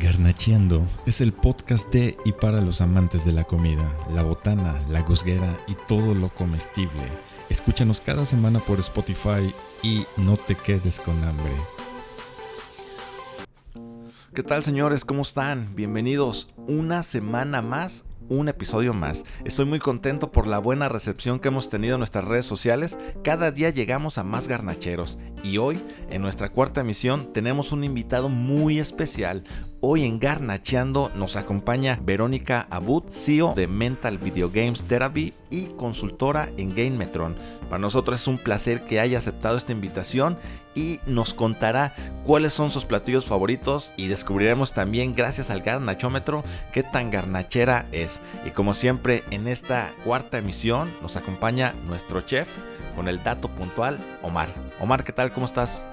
Garnacheando es el podcast de y para los amantes de la comida, la botana, la gusguera y todo lo comestible. Escúchanos cada semana por Spotify y no te quedes con hambre. ¿Qué tal señores? ¿Cómo están? Bienvenidos una semana más un episodio más. Estoy muy contento por la buena recepción que hemos tenido en nuestras redes sociales. Cada día llegamos a más garnacheros y hoy, en nuestra cuarta emisión, tenemos un invitado muy especial. Hoy en Garnacheando nos acompaña Verónica Abud, CEO de Mental Video Games Therapy y consultora en Game Metron. Para nosotros es un placer que haya aceptado esta invitación y nos contará cuáles son sus platillos favoritos y descubriremos también gracias al garnachómetro qué tan garnachera es. Y como siempre en esta cuarta emisión nos acompaña nuestro chef con el dato puntual Omar. Omar, ¿qué tal? ¿Cómo estás?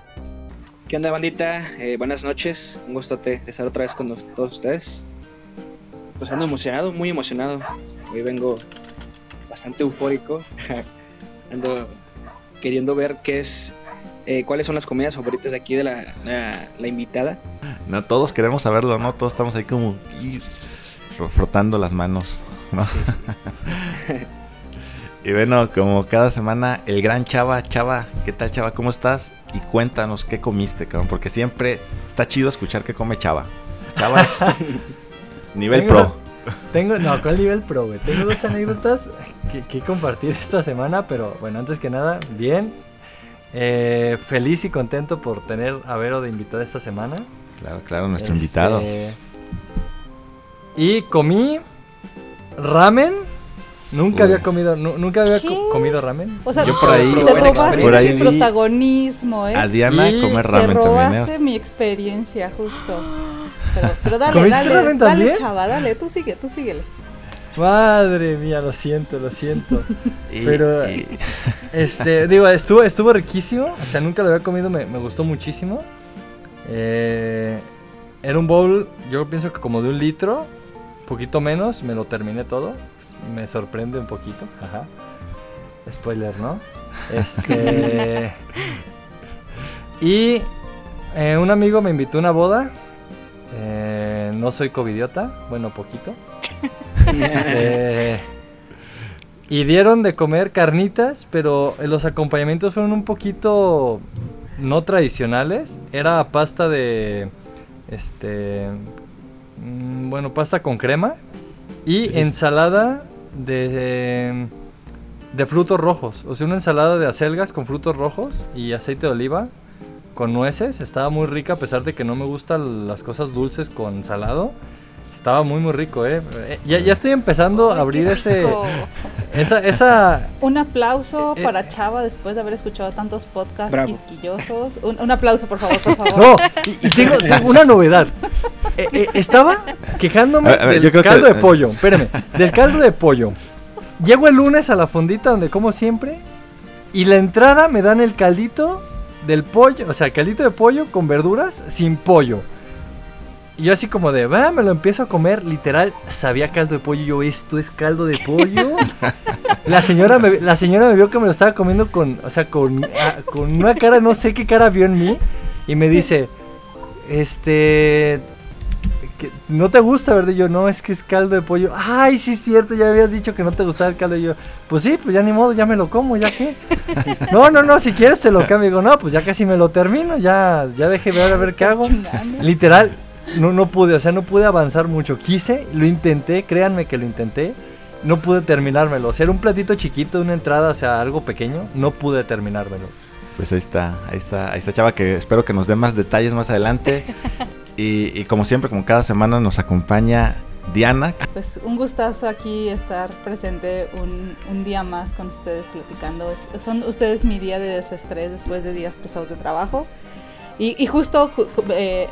¿Qué onda, bandita? Eh, buenas noches. Un gusto de estar otra vez con todos ustedes. Pues ando emocionado, muy emocionado. Hoy vengo bastante eufórico. ando queriendo ver qué es, eh, cuáles son las comidas favoritas de aquí de la, la, invitada. No, todos queremos saberlo, ¿no? Todos estamos ahí como frotando las manos. y bueno, como cada semana, el gran Chava, Chava, ¿qué tal Chava? ¿Cómo estás? Y cuéntanos qué comiste, cabrón, porque siempre está chido escuchar qué come Chava. Chava es nivel pro. Tengo, no, ¿cuál nivel pro, güey? Tengo dos anécdotas que, compartir esta semana, pero bueno, antes que nada, bien. Eh, feliz y contento por tener a Vero de invitada esta semana. Claro, claro, nuestro invitado. Este, y comí ramen Nunca había comido, nunca había comido ramen. O sea, Yo por ahí, te robaste por ahí mi protagonismo, ¿eh? A Diana comer ramen te robaste también. ¿eh? mi experiencia, justo. Pero, pero dale, dale, ramen dale, dale, chava, dale, tú sigue, tú síguele. Madre mía, lo siento, lo siento. pero, este, digo, estuvo, estuvo riquísimo. O sea, nunca lo había comido, me, me gustó muchísimo. Eh, era un bowl, yo pienso que como de un litro, poquito menos, me lo terminé todo me sorprende un poquito. Ajá. Spoiler, ¿no? Este. y eh, un amigo me invitó a una boda. Eh, no soy covidiota, bueno, poquito. Este, y dieron de comer carnitas, pero los acompañamientos fueron un poquito no tradicionales. Era pasta de. Este. Mm, bueno, pasta con crema. Y ensalada de, frutos rojos. O sea, una ensalada de acelgas con frutos rojos y aceite de oliva con nueces. Estaba muy rica a pesar de que no me gustan las cosas dulces con salado. Estaba muy muy rico, ¿eh? eh ya, ya estoy empezando a abrir ese... Esa, esa... Un aplauso eh, para Chava después de haber escuchado tantos podcasts quisquillosos. Un, aplauso, por favor, por favor. No, y, tengo, una novedad. Eh, estaba quejándome del caldo de pollo. Espérame, del caldo de pollo. Llego el lunes a la fondita donde como siempre y la entrada me dan el caldito del pollo, o sea, el caldito de pollo con verduras sin pollo. Y yo así como de, va, me lo empiezo a comer, literal, sabía caldo de pollo, yo, esto es caldo de pollo. la señora me, la señora me vio que me lo estaba comiendo con, o sea, con, ah, con una cara, no sé qué cara vio en mí, y me dice, este, ¿no te gusta, verdad? yo, no, es que es caldo de pollo. Ay, sí, es cierto, ya habías dicho que no te gustaba el caldo. Y yo, pues sí, pues ya ni modo, ya me lo como, ya que. no, no, no, si quieres te lo cambio. Digo, no, pues ya casi me lo termino, ya, ya deje ver a ver qué hago. Literal, no, no pude, o sea, no pude avanzar mucho. Quise, lo intenté, créanme que lo intenté. No pude terminármelo. O sea, era un platito chiquito, una entrada, o sea, algo pequeño. No pude terminármelo. Pues ahí está, ahí está, ahí está Chava, que espero que nos dé más detalles más adelante. y, como siempre, como cada semana, nos acompaña Diana. Pues un gustazo aquí estar presente un, un día más con ustedes platicando. son ustedes mi día de desestrés después de días pesados de trabajo. Y, justo eh,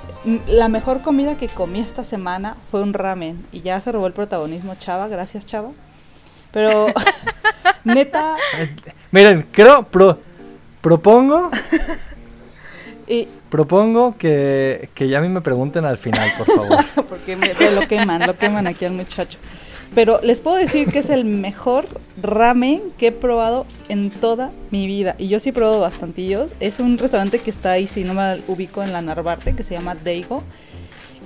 la mejor comida que comí esta semana fue un ramen. Y ya se robó el protagonismo Chava. Gracias, Chava. Pero, neta. Miren, creo, pro, propongo. y, propongo que, que ya a mí me pregunten al final, por favor. Porque me, lo queman, lo queman aquí al muchacho. Pero les puedo decir que es el mejor ramen que he probado en toda mi vida. Y yo sí he probado bastantillos. Es un restaurante que está ahí, si no me ubico, en la Narvarte, que se llama Deigo.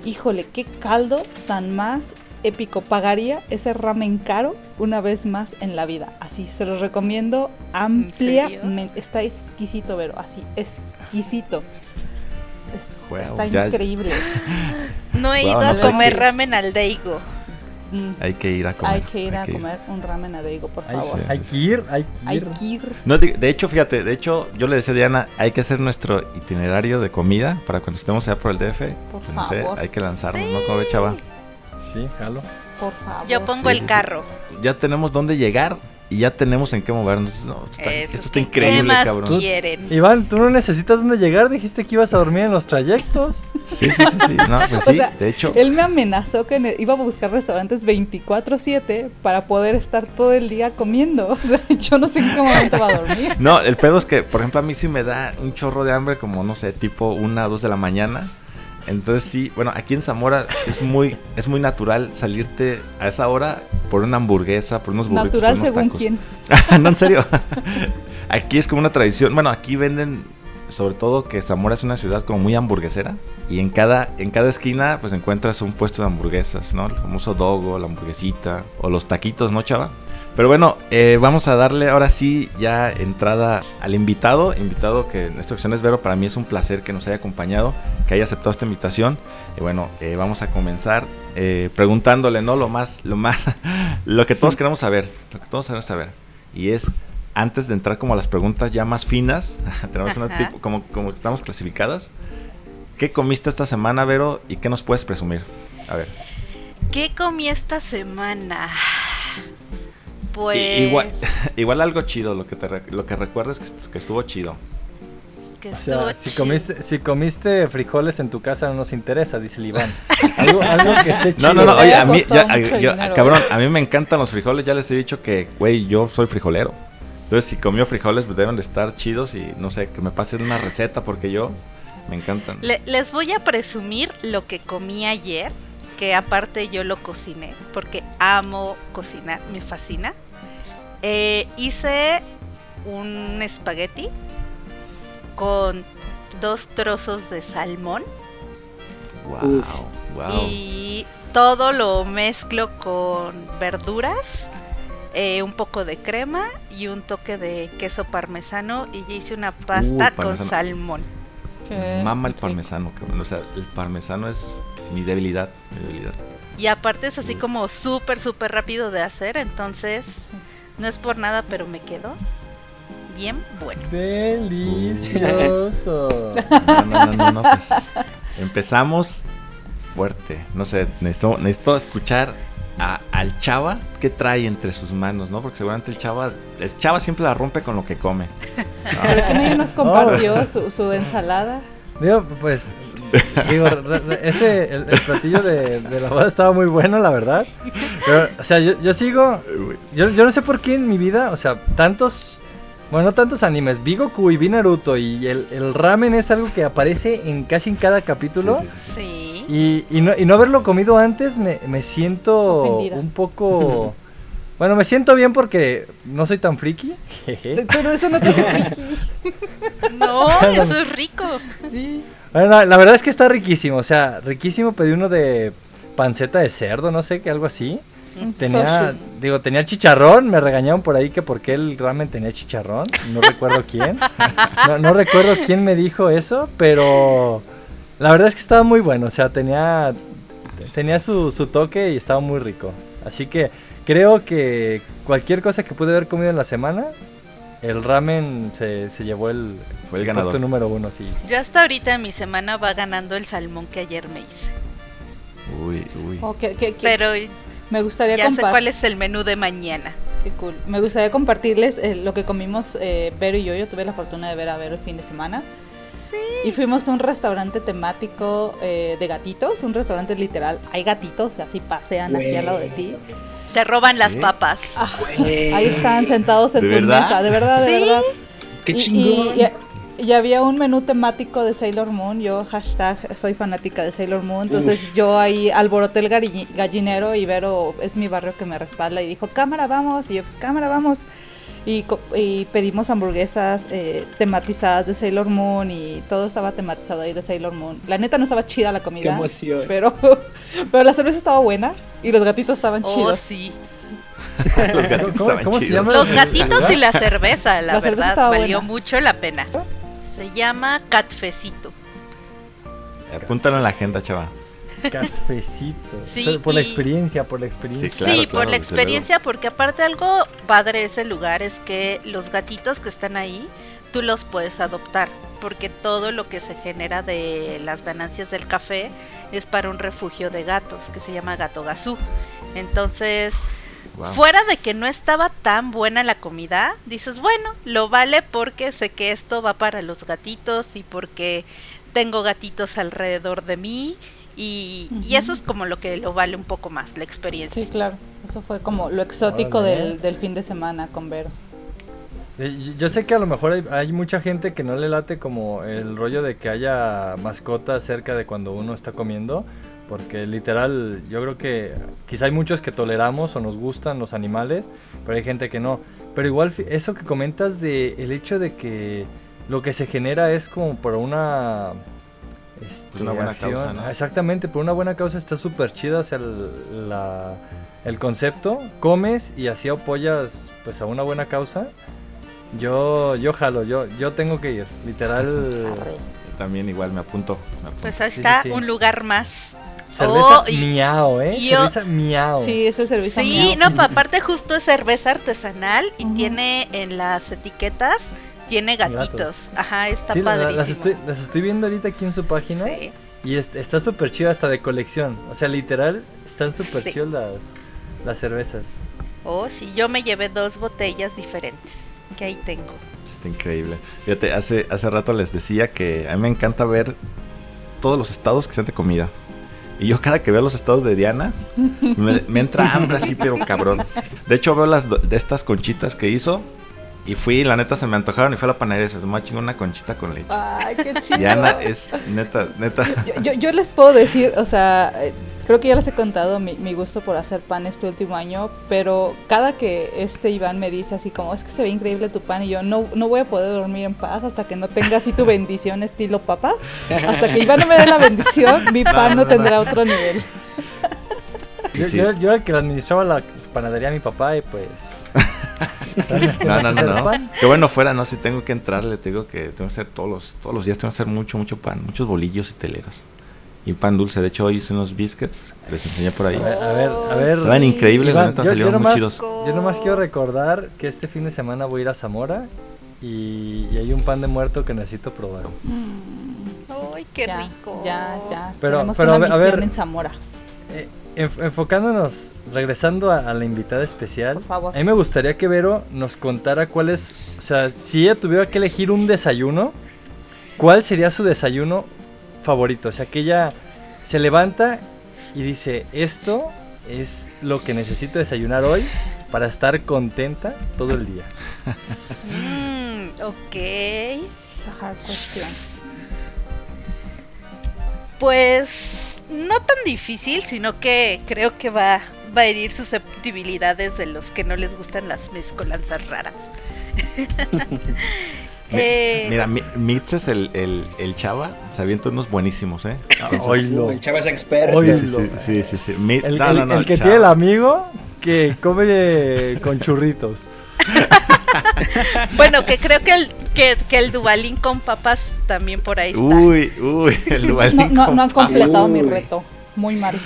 híjole, qué caldo tan más épico. Pagaría ese ramen caro una vez más en la vida. Así, se los recomiendo ampliamente. Está exquisito, pero así, exquisito. está increíble. no he ido a comer ramen al Deigo. Mm. Hay que ir a comer. Hay que ir a comer un ramen a Deigo, por favor. hay que ir, hay que ir. No, de, hecho, fíjate, de hecho, yo le decía a Diana, hay que hacer nuestro itinerario de comida para cuando estemos allá por el DF. Por favor. hay que lanzarnos, ¿no? Como ve, chava. Sí, jalo. Por favor. Yo pongo el carro. Ya tenemos dónde llegar y ya tenemos en qué movernos. esto está increíble, ¿Qué más cabrón. quieren? Iván, tú no necesitas dónde llegar. Dijiste que ibas a dormir en los trayectos. Sí, sí, sí. sí. No, pues sí, de hecho. Él me amenazó que iba a buscar restaurantes 24-7 para poder estar todo el día comiendo. O sea, yo no sé en qué momento va a dormir. No, el pedo es que, por ejemplo, a mí sí me da un chorro de hambre, como no sé, tipo una o dos de la mañana. Entonces sí, bueno, aquí en Zamora es muy, es muy natural salirte a esa hora por una hamburguesa, por unos burritos. Natural según quién. no, en serio. aquí es como una tradición. Bueno, aquí venden, sobre todo que Zamora es una ciudad como muy hamburguesera. Y en cada, en cada esquina pues encuentras un puesto de hamburguesas, ¿no? El famoso dogo, la hamburguesita o los taquitos, ¿no, chava? Pero bueno, eh, vamos a darle ahora sí ya entrada al invitado. Invitado que en esta ocasión es Vero. Para mí es un placer que nos haya acompañado, que haya aceptado esta invitación. Y bueno, eh, vamos a comenzar eh, preguntándole, ¿no? Lo más, lo más, lo que todos queremos saber. Lo que todos queremos saber. Y es, antes de entrar como a las preguntas ya más finas, tenemos una tipo, como, como estamos clasificadas. ¿Qué comiste esta semana, Vero? ¿Y qué nos puedes presumir? A ver. ¿Qué comí esta semana? Pues. igual, igual algo chido, lo que, te, lo que recuerdes que, que estuvo chido. Que estuvo si, comiste, si comiste frijoles en tu casa no nos interesa, dice el Iván. Algo, algo que esté chido. No, no, no, oye, a mí, cabrón, a mí me encantan los frijoles. Ya les he dicho que, güey, yo soy frijolero. Entonces, si comió frijoles, pues deben de estar chidos y no sé, que me pasen una receta porque yo me encantan. les voy a presumir lo que comí ayer, que aparte yo lo cociné, porque amo cocinar, me fascina. Eh, hice un espagueti con dos trozos de salmón. Wow, Y todo lo mezclo con verduras, eh, un poco de crema y un toque de queso parmesano. Y hice una pasta con salmón. Mama el parmesano, O sea, el parmesano es mi debilidad, mi debilidad. Y aparte es así como súper, súper rápido de hacer. Entonces. No es por nada, pero me quedó bien bueno. Delicioso. No, no, no, no, pues empezamos fuerte. No sé, necesito, necesito escuchar a, al chava qué trae entre sus manos, ¿no? Porque seguramente el chava, el chava siempre la rompe con lo que come. ¿Pero que nadie nos compartió su, su ensalada? Digo, pues, digo, ese, el, platillo de, la boda estaba muy bueno, la verdad. Pero, o sea, yo, yo sigo, yo, yo no sé por qué en mi vida, o sea, tantos, bueno, no tantos animes, vi Goku y vi Naruto y el, el ramen es algo que aparece en casi en cada capítulo. Sí. Y, y, no, y no haberlo comido antes me, me siento un poco... Bueno, me siento bien porque no soy tan friki. Pero eso no te hace friki. No, eso es rico. Sí. Bueno, la verdad es que está riquísimo. O sea, riquísimo. Pedí uno de panceta de cerdo, no sé, que algo así. Tenía, digo, tenía chicharrón. Me regañaron por ahí que porque el ramen tenía chicharrón. No recuerdo quién. No, no recuerdo quién me dijo eso, pero la verdad es que estaba muy bueno. O sea, tenía, tenía su, su toque y estaba muy rico. Así que Creo que cualquier cosa que pude haber comido en la semana, el ramen se, llevó el, Fue el, puesto número uno, sí. Yo hasta ahorita en mi semana va ganando el salmón que ayer me hice. Uy, uy. Oh, Pero me gustaría ya sé cuál es el menú de mañana. Qué cool. Me gustaría compartirles eh, lo que comimos eh, Vero y yo. Yo tuve la fortuna de ver a Vero el fin de semana. Sí. Y fuimos a un restaurante temático eh, de gatitos, un restaurante literal. Hay gatitos, así pasean así al lado de ti. Te roban las papas. Ah, ahí están sentados en tu mesa, de verdad, de verdad. Qué chingón. y había un menú temático de Sailor Moon. Yo, hashtag, soy fanática de Sailor Moon. Entonces yo ahí alboroté el gallinero y Vero es mi barrio que me respalda y dijo, cámara, vamos. Y yo, pues, cámara, vamos. Y, pedimos hamburguesas eh, tematizadas de Sailor Moon y todo estaba tematizado ahí de Sailor Moon. La neta no estaba chida la comida. Pero, pero la cerveza estaba buena y los gatitos estaban oh, chidos. sí. los gatitos ¿Cómo, Se llama los gatitos y la cerveza, la, verdad, valió mucho la pena. Se llama Catfecito. Apúntalo en la agenda, chaval. Cafecito. Sí, por la experiencia, por la experiencia. Sí, por la experiencia, porque aparte algo padre de ese lugar es que los gatitos que están ahí, tú los puedes adoptar, porque todo lo que se genera de las ganancias del café es para un refugio de gatos que se llama Gato Gazú. Entonces, Fuera de que no estaba tan buena la comida, dices, bueno, lo vale porque sé que esto va para los gatitos y porque tengo gatitos alrededor de mí y, eso es como lo que lo vale un poco más, la experiencia. Sí, claro. Eso fue como lo exótico del, fin de semana con Vero. Eh, yo sé que a lo mejor hay, mucha gente que no le late como el rollo de que haya mascotas cerca de cuando uno está comiendo, porque literal yo creo que quizá hay muchos que toleramos o nos gustan los animales, pero hay gente que no. Pero igual eso que comentas de el hecho de que lo que se genera es como por una este, una buena causa, ¿no? Exactamente, por una buena causa está súper chido, o sea, el, la, el concepto, comes y así apoyas pues a una buena causa. Yo, yo jalo, yo, yo tengo que ir, literal. También igual me apunto. Pues ahí está un lugar más. Cerveza oh, miau, ¿eh? cerveza miau. Sí, esa cerveza Sí, no, aparte justo es cerveza artesanal y tiene en las etiquetas tiene gatitos. Ajá, está padrísimo. Las estoy, viendo ahorita aquí en su página. Sí. Y está súper chido hasta de colección. O sea, literal, están súper chidas las, las cervezas. Oh, sí, yo me llevé dos botellas diferentes que ahí tengo. Está increíble. Fíjate, hace, hace rato les decía que a mí me encanta ver todos los estados que sean de comida. Y yo cada que veo los estados de Diana, me, me entra hambre así, pero cabrón. De hecho, veo las de estas conchitas que hizo y fui, la neta se me antojaron y fue a la panadería. Se me chingó una conchita con leche. Ay, qué chido. Y Ana es neta, neta. Yo, yo, les puedo decir, o sea, eh, creo que ya les he contado mi, mi, gusto por hacer pan este último año, pero cada que este Iván me dice así como, es que se ve increíble tu pan, y yo no, no voy a poder dormir en paz hasta que no tenga así tu bendición estilo papá. Hasta que Iván no me dé la bendición, mi pan no, tendrá otro nivel. Yo, yo, yo, el que administraba la panadería a mi papá y pues no, no, no, no. Qué bueno fuera, no, si tengo que entrarle, te digo que tengo que hacer todos los, todos los días, tengo que hacer mucho, mucho pan, muchos bolillos y teleras. Y pan dulce, de hecho hoy hice unos biscuits, les enseñé por ahí. A ver, a ver. Estaban increíbles, la neta, salieron muy chidos. Yo nomás quiero recordar que este fin de semana voy a ir a Zamora y, hay un pan de muerto que necesito probar. ¡Ay, qué rico! Ya, ya. Pero, Tenemos pero una a ver, en Zamora. Enfocándonos, regresando a, la invitada especial, a mí me gustaría que Vero nos contara cuál es, o sea, si ella tuviera que elegir un desayuno, ¿cuál sería su desayuno favorito? O sea, que ella se levanta y dice, esto es lo que necesito desayunar hoy para estar contenta todo el día. mm, ok. It's a hard question. Pues no tan difícil, sino que creo que va, va a herir susceptibilidades de los que no les gustan las mezcolanzas raras. eh, Mira, Mitz es el, el, chava, se avienta unos buenísimos, ¿eh? El chava es experto. Sí, sí, sí. El, el, que tiene el amigo que come con churritos. bueno, que creo que el, que, el Dubalín con papas también por ahí está. Uy, uy, el Dubalín no, no, han completado mi reto. Muy mal.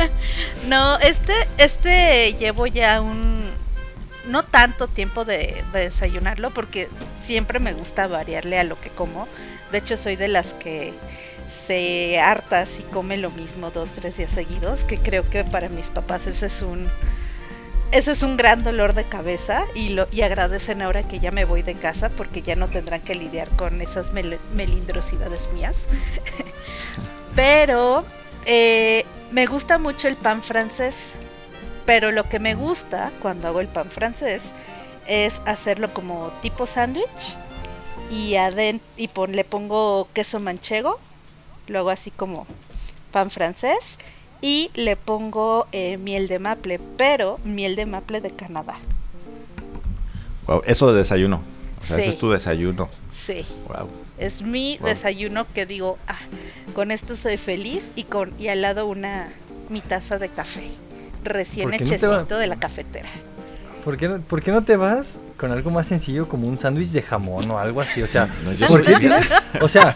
no, este, este llevo ya un no tanto tiempo de, desayunarlo porque siempre me gusta variarle a lo que como. De hecho, soy de las que se harta si come lo mismo dos, tres días seguidos, que creo que para mis papás ese es un ese es un gran dolor de cabeza y, lo, y agradecen ahora que ya me voy de casa porque ya no tendrán que lidiar con esas melindrosidades mías. pero eh, me gusta mucho el pan francés, pero lo que me gusta cuando hago el pan francés es hacerlo como tipo sándwich y, y le pongo queso manchego, luego así como pan francés y le pongo eh, miel de maple, pero miel de maple de Canadá. Wow, eso de desayuno. O sea, ese es tu desayuno. Sí. Wow. Es mi desayuno que digo, ah, con esto soy feliz y con y al lado una mi taza de café recién hechecito de la cafetera. ¿Por qué, no, ¿Por qué, no, te vas con algo más sencillo como un sándwich de jamón o algo así? O sea, ¿por qué o sea,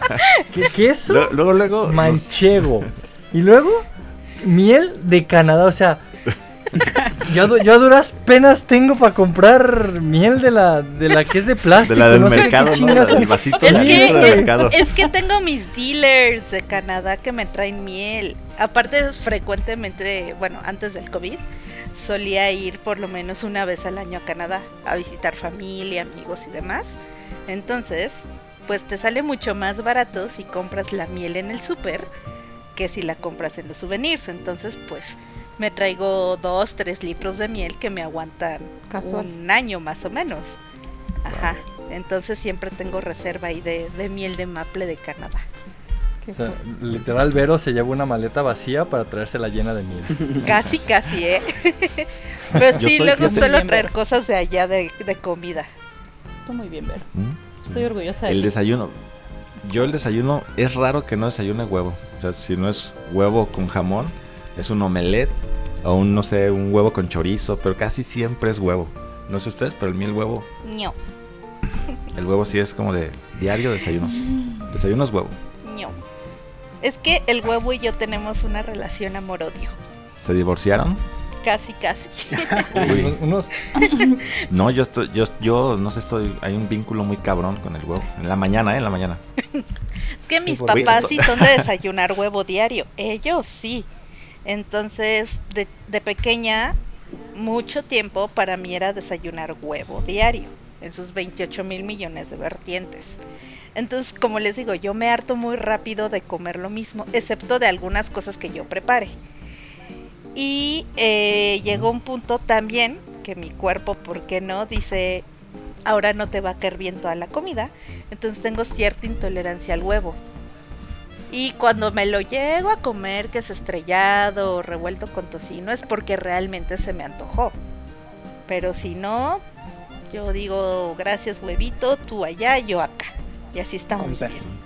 queso, luego, luego, manchego y luego miel de Canadá, o sea, yo, yo, a duras penas tengo para comprar miel de la, de la que es de plástico. De la del mercado, ¿no? es, que, es que tengo mis dealers de Canadá que me traen miel. Aparte, frecuentemente, bueno, antes del COVID, solía ir por lo menos una vez al año a Canadá a visitar familia, amigos y demás. Entonces, pues te sale mucho más barato si compras la miel en el súper que si la compras en los souvenirs. Entonces, pues me traigo dos, tres litros de miel que me aguantan un año más o menos. Ajá. Entonces siempre tengo reserva ahí de, miel de maple de Canadá. literal, Vero se lleva una maleta vacía para traérsela llena de miel. Casi, casi, ¿eh? Pero sí, luego suelo traer cosas de allá de, comida. Estoy muy bien, Vero. ¿Mm? Estoy orgullosa de El desayuno. Yo el desayuno es raro que no desayune huevo. O sea, si no es huevo con jamón, es un omelette o un, no sé, un huevo con chorizo, pero casi siempre es huevo. No sé ustedes, pero el mío el huevo. No. El huevo sí es como de diario desayuno. Desayuno es huevo. No. Es que el huevo y yo tenemos una relación amor-odio. ¿Se divorciaron? Casi, casi. Unos... no, yo estoy, yo, yo no sé, estoy, hay un vínculo muy cabrón con el huevo. En la mañana, ¿eh? En la mañana. es que mis papás sí son de desayunar huevo diario. Ellos sí. Entonces, de, de pequeña, mucho tiempo para mí era desayunar huevo diario, en sus 28 mil millones de vertientes. Entonces, como les digo, yo me harto muy rápido de comer lo mismo, excepto de algunas cosas que yo prepare. Y eh, llegó un punto también que mi cuerpo, ¿por qué no? Dice, ahora no te va a caer bien toda la comida. Entonces tengo cierta intolerancia al huevo. Y cuando me lo llego a comer, que es estrellado o revuelto con tocino, es porque realmente se me antojó. Pero si no, yo digo, gracias huevito, tú allá, yo acá. Y así estamos bien.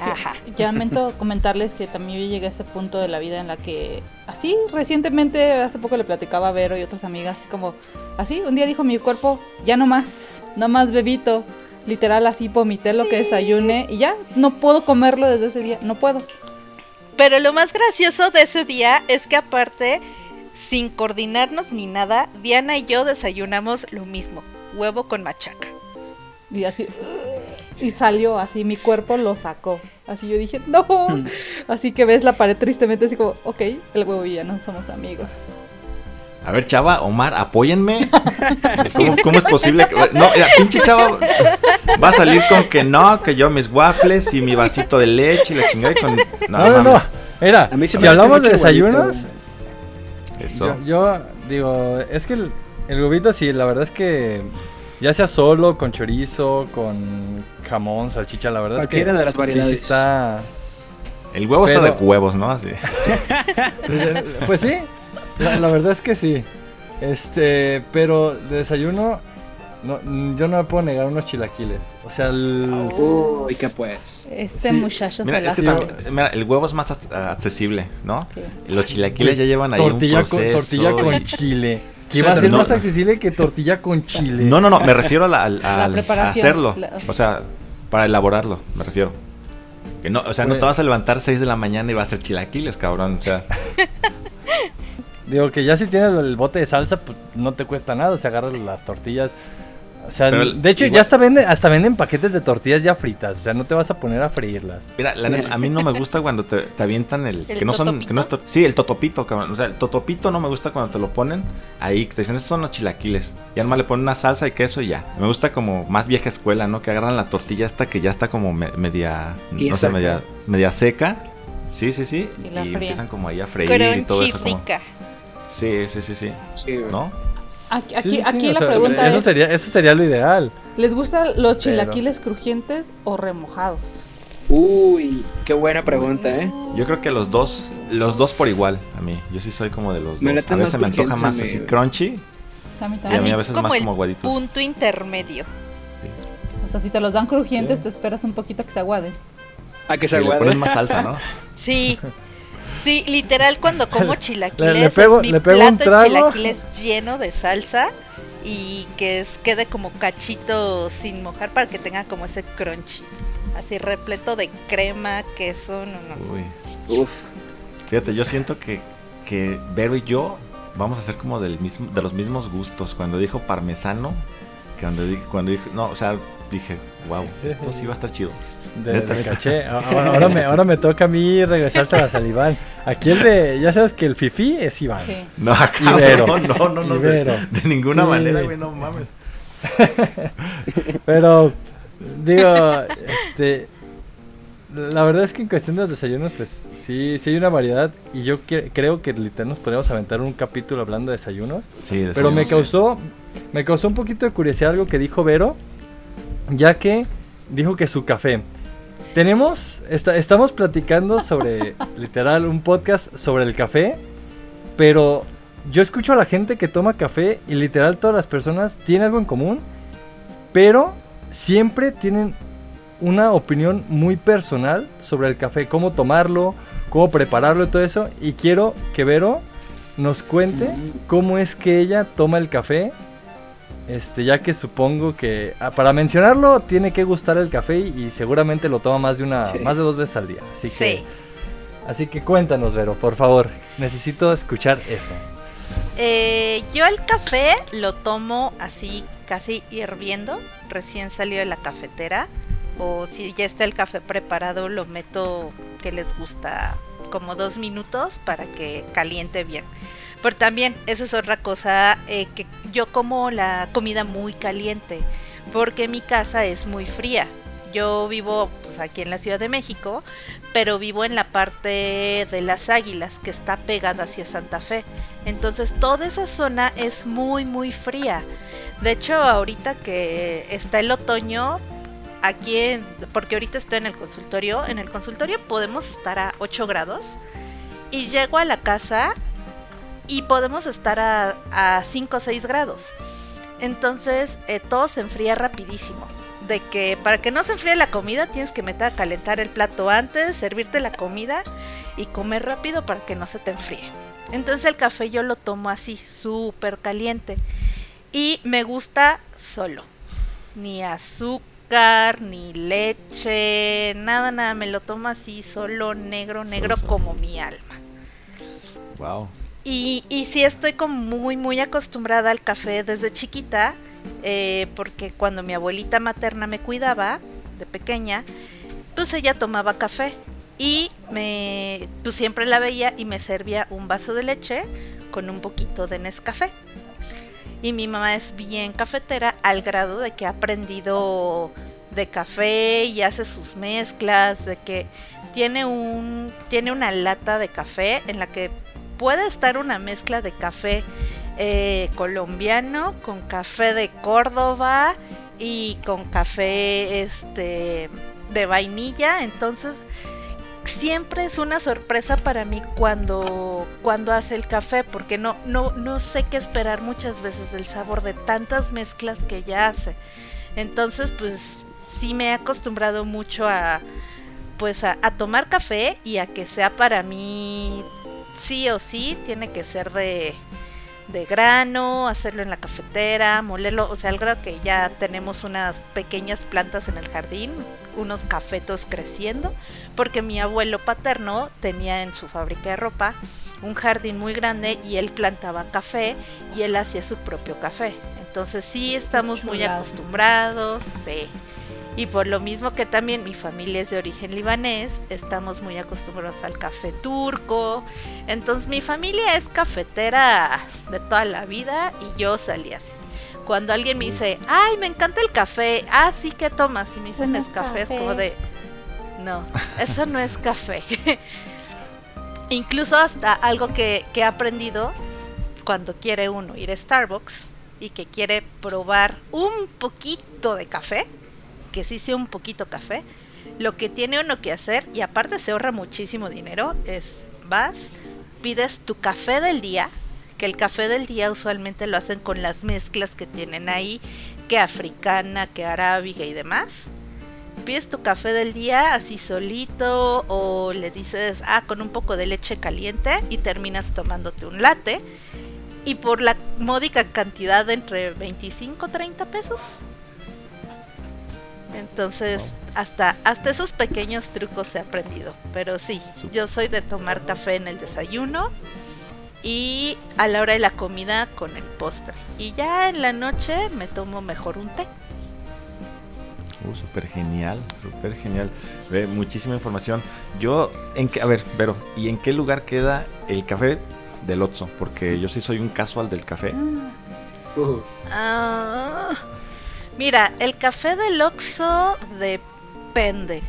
Ajá. Ya lamento comentarles que también yo llegué a ese punto de la vida en la que, así, recientemente, hace poco le platicaba a Vero y otras amigas, como, así, un día dijo mi cuerpo, ya no más, no más bebito, literal así vomité lo que desayuné y ya, no puedo comerlo desde ese día, no puedo. Pero lo más gracioso de ese día es que aparte, sin coordinarnos ni nada, Diana y yo desayunamos lo mismo, huevo con machaca. Y así, y salió así, mi cuerpo lo sacó. Así yo dije, no. Así que ves la pared tristemente, así como, ok, el huevo y ya no somos amigos. A ver, chava, Omar, apóyenme. ¿Cómo, es posible que.? No, la pinche chava va a salir con que no, que yo mis waffles y mi vasito de leche y la chingada con. No, no, no. Mira, si hablamos de desayunos. Eso. Yo, digo, es que el, el huevito, sí, la verdad es que. Ya sea solo, con chorizo, con jamón, salchicha, la verdad es que. de las variedades. Sí, está. El huevo está de huevos, ¿no? Así. pues sí, la, verdad es que sí. Este, pero de desayuno, no, yo no me puedo negar unos chilaquiles. O sea, el... Uy, ¿qué pues? Este muchacho mira, es que también, mira, el huevo es más accesible, ¿no? Los chilaquiles ya llevan ahí tortilla un proceso. Con, tortilla con chile. Que va a ser más accesible que tortilla con chile. No, no, no, me refiero a, la, a hacerlo. O sea, para elaborarlo, me refiero. Que no, o sea, no te vas a levantar 6 de la mañana y vas a hacer chilaquiles, cabrón. O sea. Digo que ya si tienes el bote de salsa, pues no te cuesta nada, o sea, agarras las tortillas. O sea, de hecho ya hasta venden, hasta venden paquetes de tortillas ya fritas, o sea, no te vas a poner a freírlas. Mira, la neta, a mí no me gusta cuando te, avientan el, que no son que no es sí, el totopito, cabrón. O sea, el totopito no me gusta cuando te lo ponen ahí, que te dicen, estos son los chilaquiles. Y además le ponen una salsa y queso y ya. Me gusta como más vieja escuela, ¿no? Que agarran la tortilla hasta que ya está como media no sé, media media seca. Sí, sí, sí. Y, empiezan como ahí a freír y todo eso. Sí, sí, sí, sí. ¿No? Aquí, aquí, la pregunta eso Sería, eso sería lo ideal. ¿Les gustan los chilaquiles crujientes o remojados? Uy, qué buena pregunta, ¿eh? Yo creo que los dos, los dos por igual a mí. Yo sí soy como de los dos. A veces me antoja más así crunchy. A mí y a mí a veces más como guaditos. Punto intermedio. O sea, si te los dan crujientes, te esperas un poquito a que se aguaden. A que se aguaden. Le ponen más salsa, ¿no? sí. Sí, literal cuando como chilaquiles es mi plato de chilaquiles lleno de salsa y que quede como cachito sin mojar para que tenga como ese crunchy. Así repleto de crema, queso, no, no. Uy. Uf. Fíjate, yo siento que, que Vero y yo vamos a ser como del mismo, de los mismos gustos. Cuando dijo parmesano, que cuando, cuando dijo, no, o sea, dije, wow, esto sí va a estar chido. De, caché. Ahora, me, ahora me toca a mí regresarse a la saliván. Aquí el de, ya sabes que el fifi es Iván. No, acá no, no, no, no de, ninguna manera, güey, no mames. Pero, digo, este, la verdad es que en cuestión de los desayunos, pues sí, sí hay una variedad. Y yo creo que literal nos podemos aventar un capítulo hablando de desayunos. Sí, Pero me causó, me causó un poquito de curiosidad algo que dijo Vero, ya que dijo que su café. Tenemos, estamos platicando sobre, literal, un podcast sobre el café, pero yo escucho a la gente que toma café y literal todas las personas tienen algo en común, pero siempre tienen una opinión muy personal sobre el café, cómo tomarlo, cómo prepararlo y todo eso. Y quiero que Vero nos cuente cómo es que ella toma el café. Este, ya que supongo que ah, para mencionarlo tiene que gustar el café y seguramente lo toma más de una, más de dos veces al día. Así que, así que cuéntanos, Vero, por favor. Necesito escuchar eso. Eh, yo el café lo tomo así, casi hirviendo, recién salió de la cafetera o si ya está el café preparado lo meto que les gusta como dos minutos para que caliente bien. Pero también esa es otra cosa eh, que yo como la comida muy caliente porque mi casa es muy fría. Yo vivo pues, aquí en la Ciudad de México, pero vivo en la parte de las Águilas, que está pegada hacia Santa Fe. Entonces toda esa zona es muy, muy fría. De hecho, ahorita que está el otoño, aquí, porque ahorita estoy en el consultorio, en el consultorio podemos estar a 8 grados y llego a la casa y podemos estar a, 5 o 6 grados. Entonces eh, todo se enfría rapidísimo. De que para que no se enfríe la comida tienes que meter a calentar el plato antes, servirte la comida y comer rápido para que no se te enfríe. Entonces el café yo lo tomo así, súper caliente. Y me gusta solo. Ni azúcar ni leche, nada, nada, me lo tomo así, solo negro, negro como mi alma. Wow. Y, y sí estoy como muy, muy acostumbrada al café desde chiquita, eh, porque cuando mi abuelita materna me cuidaba, de pequeña, pues ella tomaba café y me, pues siempre la veía y me servía un vaso de leche con un poquito de Nescafé. Y mi mamá es bien cafetera al grado de que ha aprendido de café y hace sus mezclas, de que tiene un tiene una lata de café en la que puede estar una mezcla de café eh, colombiano con café de Córdoba y con café este de vainilla, entonces siempre es una sorpresa para mí cuando, cuando hace el café, porque no, no, no sé qué esperar muchas veces del sabor de tantas mezclas que ella hace. Entonces, pues sí me he acostumbrado mucho a pues a, tomar café y a que sea para mí sí o sí tiene que ser de, de grano, hacerlo en la cafetera, molerlo, o sea, al grado que ya tenemos unas pequeñas plantas en el jardín, unos cafetos creciendo, porque mi abuelo paterno tenía en su fábrica de ropa un jardín muy grande y él plantaba café y él hacía su propio café. Entonces sí estamos muy acostumbrados, sí. Y por lo mismo que también mi familia es de origen libanés, estamos muy acostumbrados al café turco. Entonces mi familia es cafetera de toda la vida y yo salí así. Cuando alguien me dice, ay, me encanta el café, ah, sí, ¿qué tomas? Y me dicen, es café, es como de, no, eso no es café. Incluso hasta algo que, que he aprendido cuando quiere uno ir a Starbucks y que quiere probar un poquito de café, que sí sea un poquito café, lo que tiene uno que hacer, y aparte se ahorra muchísimo dinero, es vas, pides tu café del día, que el café del día usualmente lo hacen con las mezclas que tienen ahí, que africana, que arábiga y demás. Pides tu café del día así solito o le dices, ah, con un poco de leche caliente y terminas tomándote un latte. Y por la módica cantidad de entre 25 30 pesos. Entonces, hasta, hasta esos pequeños trucos he aprendido. Pero sí, yo soy de tomar café en el desayuno y a la hora de la comida con el postre. Y ya en la noche me tomo mejor un té. Uh, súper genial, súper genial. Ve, muchísima información. Yo, en qué, a ver, pero, ¿y en qué lugar queda el café del Otso? Porque yo sí soy un casual del café. Ah, mira, el café del Oxxo depende.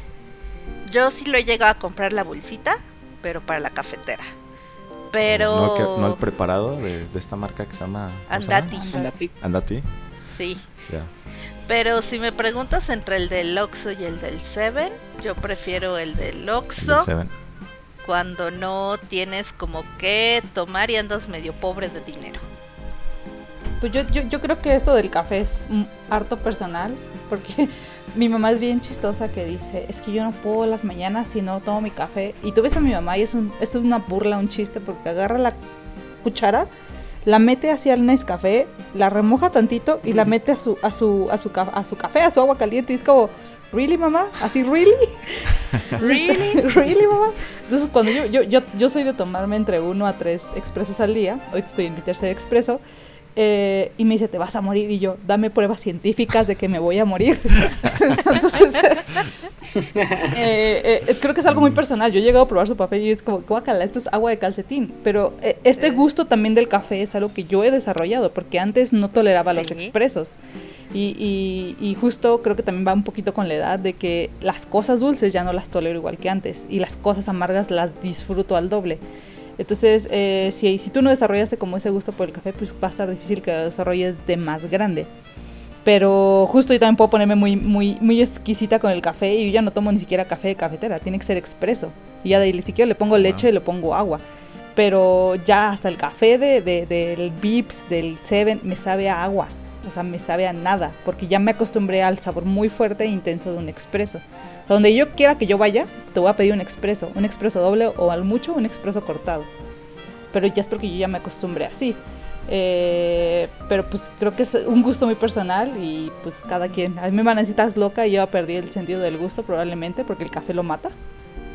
Yo sí lo he llegado a comprar la bolsita, pero para la cafetera. Pero. No, no el preparado de, esta marca que se llama. Andati. Andati. Andati. Sí. Pero si me preguntas entre el del Oxxo y el del Seven, yo prefiero el del Oxxo. Cuando no tienes como que tomar y andas medio pobre de dinero. Pues yo, yo, yo creo que esto del café es harto personal, porque mi mamá es bien chistosa que dice, es que yo no puedo las mañanas si no tomo mi café. Y tú ves a mi mamá y es, un, es una burla, un chiste, porque agarra la cuchara, la mete hacia el Nescafé, la remoja tantito y la mete a su, a su, a su, a su café, a su agua caliente. Y es como, ¿really, mamá? ¿Así, really? ¿Really? ¿Really, mamá? Entonces, cuando yo, yo, yo, yo soy de tomarme entre uno a tres expresos al día, hoy estoy en mi tercer expreso, eh, y me dice, te vas a morir. Y yo, dame pruebas científicas de que me voy a morir. Entonces, eh, eh, creo que es algo muy personal. Yo he llegado a probar su papel y es como, guácala, esto es agua de calcetín. Pero este gusto también del café es algo que yo he desarrollado, porque antes no toleraba los expresos. Y, y, justo creo que también va un poquito con la edad de que las cosas dulces ya no las tolero igual que antes. Y las cosas amargas las disfruto al doble. Entonces, eh, si, si tú no desarrollaste como ese gusto por el café, pues va a estar difícil que lo desarrolles de más grande. Pero justo yo también puedo ponerme muy, muy, muy exquisita con el café y yo ya no tomo ni siquiera café de cafetera, tiene que ser expreso. Y ya de ahí, si quiero le pongo leche y le pongo agua. Pero ya hasta el café de, de, del Vips, del Seven, me sabe a agua. O sea, me sabe a nada, porque ya me acostumbré al sabor muy fuerte e intenso de un expreso. O sea, donde yo quiera que yo vaya, te voy a pedir un expreso, un expreso doble o al mucho un expreso cortado. Pero ya es porque yo ya me acostumbré así. Eh, pero pues creo que es un gusto muy personal y pues cada quien. A mí me van a decir, estás loca y yo perdí el sentido del gusto probablemente porque el café lo mata.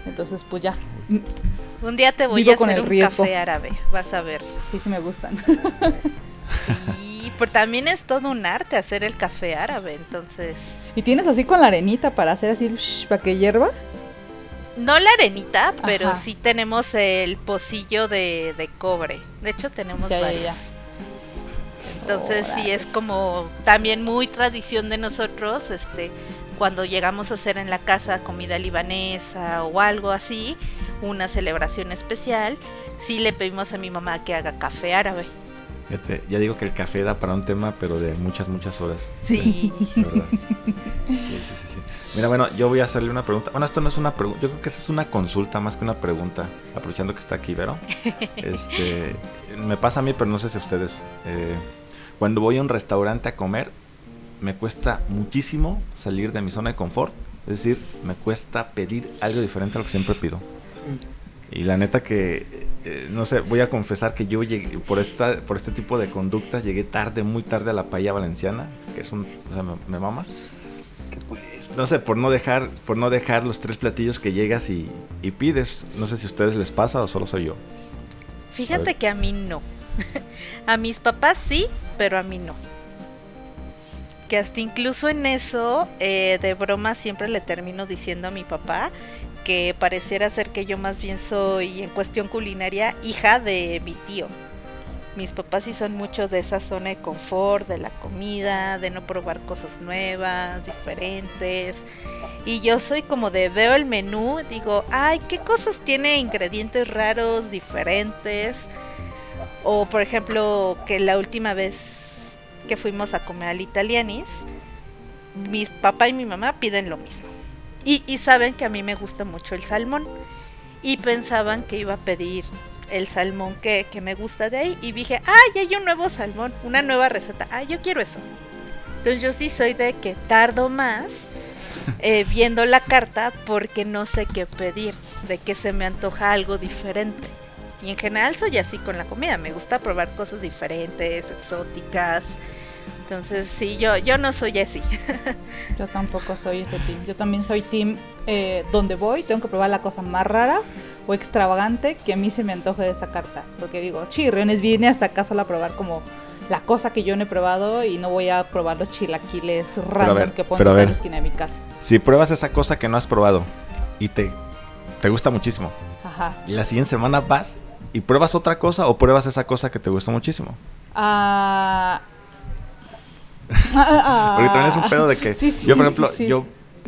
Entonces pues ya. Un día te voy a hacer un café árabe, vas a ver. Sí, sí me gustan. Sí, pero también es todo un arte hacer el café árabe, entonces. ¿Y tienes así con la arenita para hacer así, para que hierva? No la arenita, pero sí tenemos el pocillo de, cobre. De hecho, tenemos varios. Entonces sí es como también muy tradición de nosotros, este, cuando llegamos a hacer en la casa comida libanesa o algo así, una celebración especial, sí le pedimos a mi mamá que haga café árabe ya digo que el café da para un tema, pero de muchas, muchas horas. Sí. Sí, sí, sí, Mira, bueno, yo voy a hacerle una pregunta. Bueno, esto no es una pregunta, yo creo que esa es una consulta más que una pregunta, aprovechando que está aquí, Vero. Este, me pasa a mí, pero no sé si a ustedes. Eh, cuando voy a un restaurante a comer, me cuesta muchísimo salir de mi zona de confort. Es decir, me cuesta pedir algo diferente a lo que siempre pido. Y la neta que, eh, no sé, voy a confesar que yo llegué, por, esta, por este tipo de conductas, llegué tarde, muy tarde a la paella valenciana, que es un, o sea, me, mama. No sé, por no dejar, por no dejar los tres platillos que llegas y, y pides. No sé si a ustedes les pasa o solo soy yo. Fíjate que a mí no. a mis papás sí, pero a mí no que hasta incluso en eso, eh, de broma, siempre le termino diciendo a mi papá que pareciera ser que yo más bien soy, en cuestión culinaria, hija de mi tío. Mis papás sí son mucho de esa zona de confort, de la comida, de no probar cosas nuevas, diferentes. Y yo soy como de veo el menú, digo, ay, ¿qué cosas tiene ingredientes raros, diferentes? O por ejemplo, que la última vez que fuimos a comer al Italianis, mi papá y mi mamá piden lo mismo. Y, y saben que a mí me gusta mucho el salmón. Y pensaban que iba a pedir el salmón que, que, me gusta de ahí. Y dije, ya hay un nuevo salmón, una nueva receta. Ah, yo quiero eso. Entonces yo sí soy de que tardo más eh, viendo la carta porque no sé qué pedir, de que se me antoja algo diferente. Y en general soy así con la comida, me gusta probar cosas diferentes, exóticas. Entonces sí, yo, yo no soy así. yo tampoco soy ese team. Yo también soy team eh, donde voy, tengo que probar la cosa más rara o extravagante que a mí se me antoje de esa carta. Porque digo, chirriones, vine hasta acá solo a probar como la cosa que yo no he probado y no voy a probar los chilaquiles random que ponen en la esquina de mi casa. Si pruebas esa cosa que no has probado y te, te gusta muchísimo, Ajá. y la siguiente semana vas y pruebas otra cosa o pruebas esa cosa que te gustó muchísimo. Ah. Porque también es un pedo de que yo, por ejemplo, yo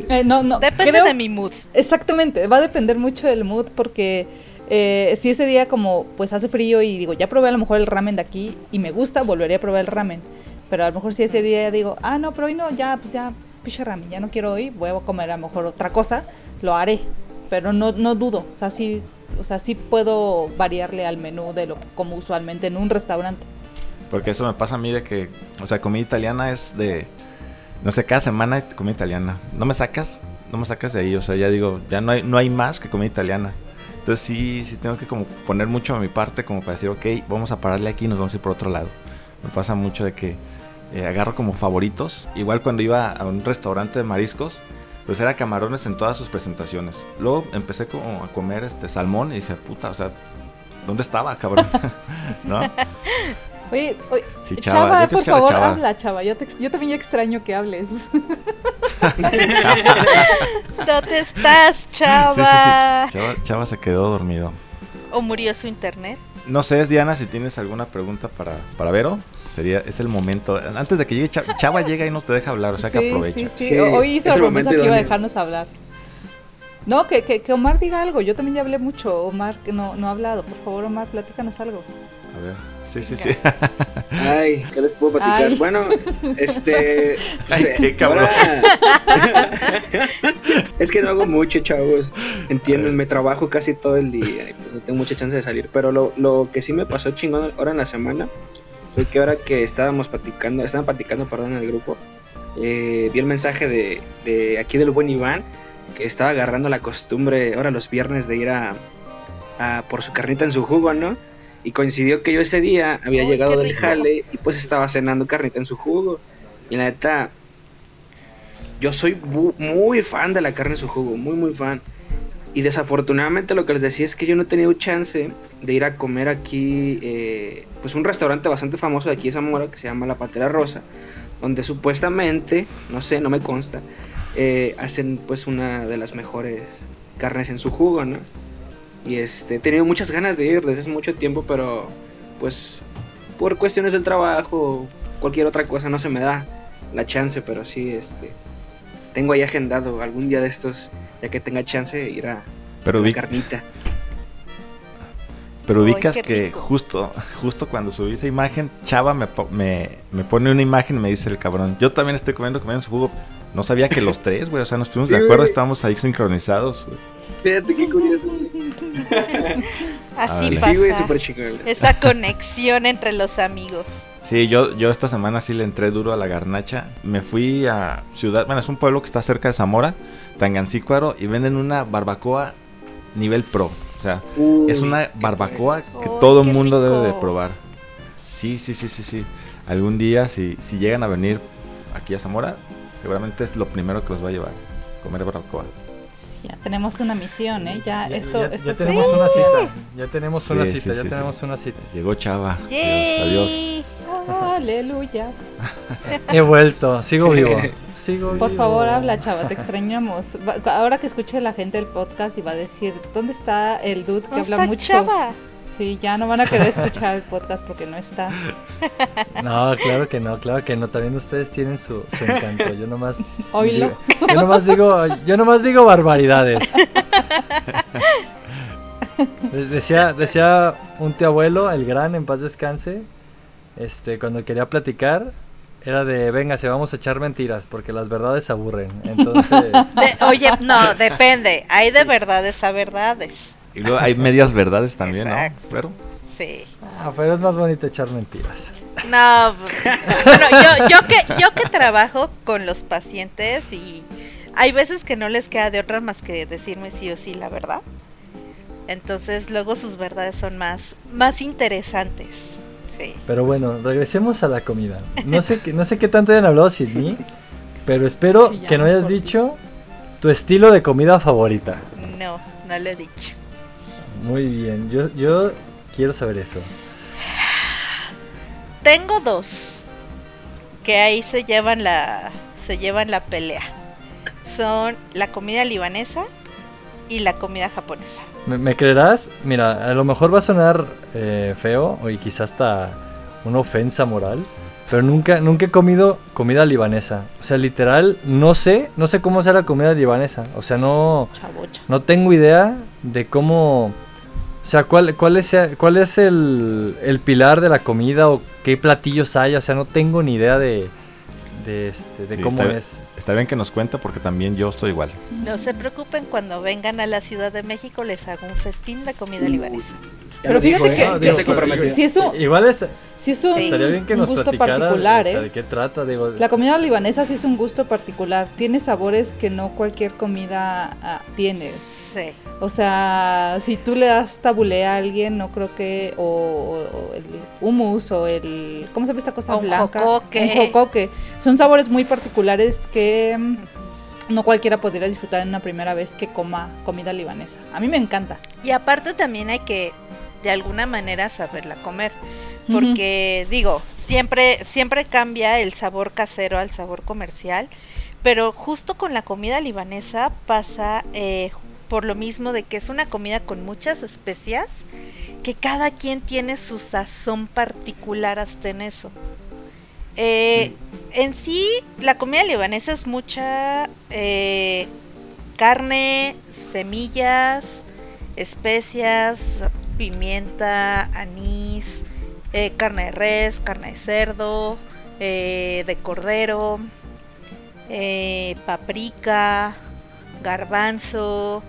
eh, no, no, Depende de mi mood. Exactamente, va a depender mucho del mood porque eh, si ese día como pues hace frío y digo, ya probé a lo mejor el ramen de aquí y me gusta, volvería a probar el ramen. Pero a lo mejor si ese día digo, ah, no, pero hoy no, ya, pues ya, piche ramen, ya no quiero hoy, voy a comer a lo mejor otra cosa, lo haré. Pero no, no dudo, o sea, sí, o sea, sí puedo variarle al menú de lo como usualmente en un restaurante. Porque eso me pasa a mí de que, o sea, comida italiana es de, no sé, cada semana comida italiana. No me sacas, no me sacas de ahí, o sea, ya digo, ya no hay, no hay más que comida italiana. Entonces sí, sí tengo que como poner mucho a mi parte como para decir, ok, vamos a pararle aquí y nos vamos a ir por otro lado. Me pasa mucho de que eh, agarro como favoritos. Igual cuando iba a un restaurante de mariscos, pues era camarones en todas sus presentaciones. Luego empecé como a comer este salmón y dije, puta, o sea, ¿dónde estaba, cabrón? ¿No? Oye, oye Chava, por favor, habla, Chava. Yo, yo también extraño que hables. ¿Dónde estás, Chava? Chava? se quedó dormido. ¿O murió su internet? No sé, Diana, si tienes alguna pregunta para, para Vero. Sería, es el momento. Antes de que llegue Chava, llega y no te deja hablar, o sea que aprovecha. Sí, sí, Hoy hizo promesa que iba a dejarnos hablar. No, que, que, Omar diga algo. Yo también ya hablé mucho. Omar que no, no ha hablado. Por favor, Omar, platícanos algo. A ver. Sí, sí, sí. Ay, ¿qué les puedo platicar? Bueno, este. Ay, pues, qué cabrón. es que no hago mucho, chavos. Entienden, me trabajo casi todo el día y pues, no tengo mucha chance de salir. Pero lo, lo que sí me pasó chingón ahora en la semana fue que ahora que estábamos platicando, estaban platicando, perdón, en el grupo, eh, vi el mensaje de, de aquí del buen Iván que estaba agarrando la costumbre ahora los viernes de ir a, a por su carnita en su jugo, ¿no? Y coincidió que yo ese día había llegado del jale y pues estaba cenando carnita en su jugo. Y la neta, yo soy muy fan de la carne en su jugo, muy, muy fan. Y desafortunadamente lo que les decía es que yo no he tenido chance de ir a comer aquí, eh, pues un restaurante bastante famoso de aquí de Zamora que se llama La Patera Rosa, donde supuestamente, no sé, no me consta, eh, hacen pues una de las mejores carnes en su jugo, ¿no? Y este, he tenido muchas ganas de ir desde hace mucho tiempo, pero pues por cuestiones del trabajo, cualquier otra cosa, no se me da la chance, pero sí, este, tengo ahí agendado algún día de estos, ya que tenga chance, ir a, pero la carnita. Pero ubicas que justo, justo cuando subí esa imagen, Chava me, me, me, pone una imagen y me dice el cabrón, yo también estoy comiendo, comiendo su jugo. No sabía que los tres, güey, o sea, nos fuimos de acuerdo, estábamos ahí sincronizados, güey. Fíjate qué curioso. Así pasa. Esa conexión entre los amigos. Sí, yo, yo esta semana sí le entré duro a la garnacha. Me fui a Ciudad, bueno, es un pueblo que está cerca de Zamora, Tangancícuaro, y venden una barbacoa nivel pro. O sea, es una barbacoa que todo el mundo debe de probar. Sí, sí, sí, sí, sí. Algún día, si, si llegan a venir aquí a Zamora, seguramente es lo primero que los va a llevar, comer barbacoa. Ya tenemos una misión, ¿eh? Ya, esto, ya, tenemos una cita. Ya tenemos una cita, ya tenemos una cita. Llegó Chava. Adiós. Aleluya. He vuelto, sigo vivo. Sigo Por favor, habla, Chava, te extrañamos. Ahora que escuche la gente el podcast y va a decir, ¿dónde está el dude que habla mucho? Chava? Sí, ya no van a querer escuchar el podcast porque no estás. No, claro que no, claro que no. También ustedes tienen su, encanto. Yo nomás. Digo, yo nomás digo, yo nomás digo barbaridades. Decía, decía un tío abuelo, el gran, en paz descanse, este, cuando quería platicar, era de, venga, se vamos a echar mentiras, porque las verdades aburren. Entonces... oye, no, depende. Hay de verdades a verdades. Y luego hay medias verdades también, ¿no? Pero... Sí. Ah, pero es más bonito echar mentiras. No, pues, bueno, yo, yo, que, yo que trabajo con los pacientes y hay veces que no les queda de otra más que decirme sí o sí la verdad. Entonces luego sus verdades son más, más interesantes. Pero bueno, regresemos a la comida. No sé, no sé qué tanto hayan hablado sin mí, pero espero que no hayas dicho tu estilo de comida favorita. No, no lo he dicho. Muy bien, yo, yo quiero saber eso. Tengo dos que ahí se llevan la se llevan la pelea. Son la comida libanesa y la comida japonesa. ¿Me, creerás? Mira, a lo mejor va a sonar eh, feo y quizás hasta una ofensa moral, pero nunca, nunca he comido comida libanesa. O sea, literal, no sé, no sé cómo sea la comida libanesa. O sea, no, no tengo idea de cómo, o sea, cuál, cuál es, cuál es el, el pilar de la comida o qué platillos hay. O sea, no tengo ni idea de, de, este, de cómo es. Está bien que nos cuente porque también yo estoy igual. No se preocupen, cuando vengan a la Ciudad de México les hago un festín de comida libanesa. Pero fíjate ¿eh? que, se si eso, igual está, si es un, estaría bien que nos gusto particular, ¿eh? ¿De qué trata? Digo, la comida libanesa sí es un gusto particular. Tiene sabores que no cualquier comida ah, tiene. Sí. O sea, si tú le das tabulé a alguien, no creo que. O, el hummus o el. ¿Cómo se llama esta cosa blanca? Jocoque. Un jocoque. Son sabores muy particulares que mm, no cualquiera podría disfrutar en una primera vez que coma comida libanesa. A mí me encanta. Y aparte también hay que, de alguna manera, saberla comer. Porque, digo, siempre, siempre cambia el sabor casero al sabor comercial. Pero justo con la comida libanesa pasa eh, por lo mismo de que es una comida con muchas especias, que cada quien tiene su sazón particular hasta en eso. Eh, en sí, la comida libanesa es mucha eh, carne, semillas, especias, pimienta, anís, eh, carne de res, carne de cerdo, de cordero, paprika, garbanzo,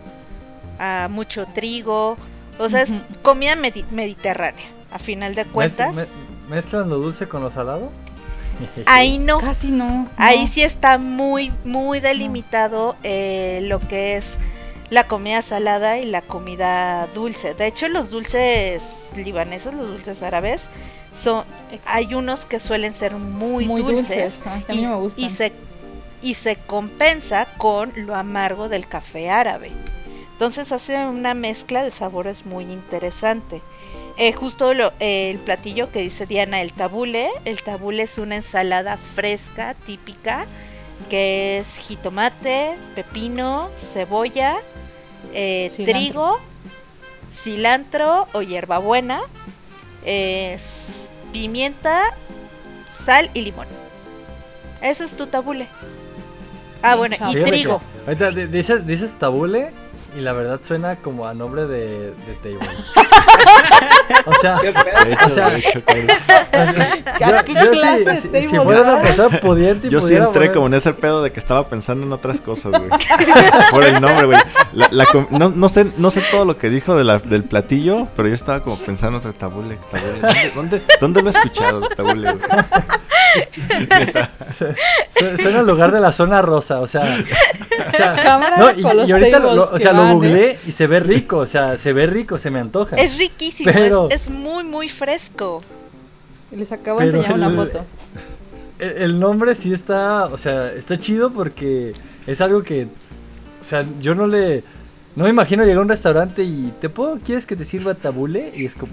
mucho trigo. O sea, es comida mediterránea, a final de cuentas. ¿Mezclan lo dulce con lo salado? Ahí no. Casi no. Ahí sí está muy, muy delimitado eh, lo que es la comida salada y la comida dulce. De hecho, los dulces libaneses, los dulces árabes, son, hay unos que suelen ser muy, dulces. y, se, y se compensa con lo amargo del café árabe. Entonces hace una mezcla de sabores muy interesante. Eh, justo lo, el platillo que dice Diana, el tabule. El tabule es una ensalada fresca, típica, que es jitomate, pepino, cebolla, eh, trigo, cilantro o hierbabuena, pimienta, sal y limón. Ese es tu tabule. Ah, bueno, y trigo. dices, dices tabule y la verdad suena como a nombre de, de table. o sea, ¿Qué o sea, ¿Qué clase si, de si, fuera una persona pudiente Yo sí entré como en ese pedo de que estaba pensando en otras cosas, güey. Por el nombre, güey. no, no, sé, no sé todo lo que dijo de la, del platillo, pero yo estaba como pensando en otro tabule. tabule. ¿Dónde, dónde, dónde lo he escuchado, tabule, güey? Suena el lugar de la zona rosa, o sea. O sea no, y, y, ahorita lo, o sea, lo googleé y se ve rico, o sea, se ve rico, se me antoja. Es riquísimo, pero, es, es, muy, muy fresco. Les acabo de enseñar una foto. El, el nombre sí está, o sea, está chido porque es algo que, o sea, yo no le, no me imagino llegar a un restaurante y te puedo, ¿quieres que te sirva tabule? Y es como,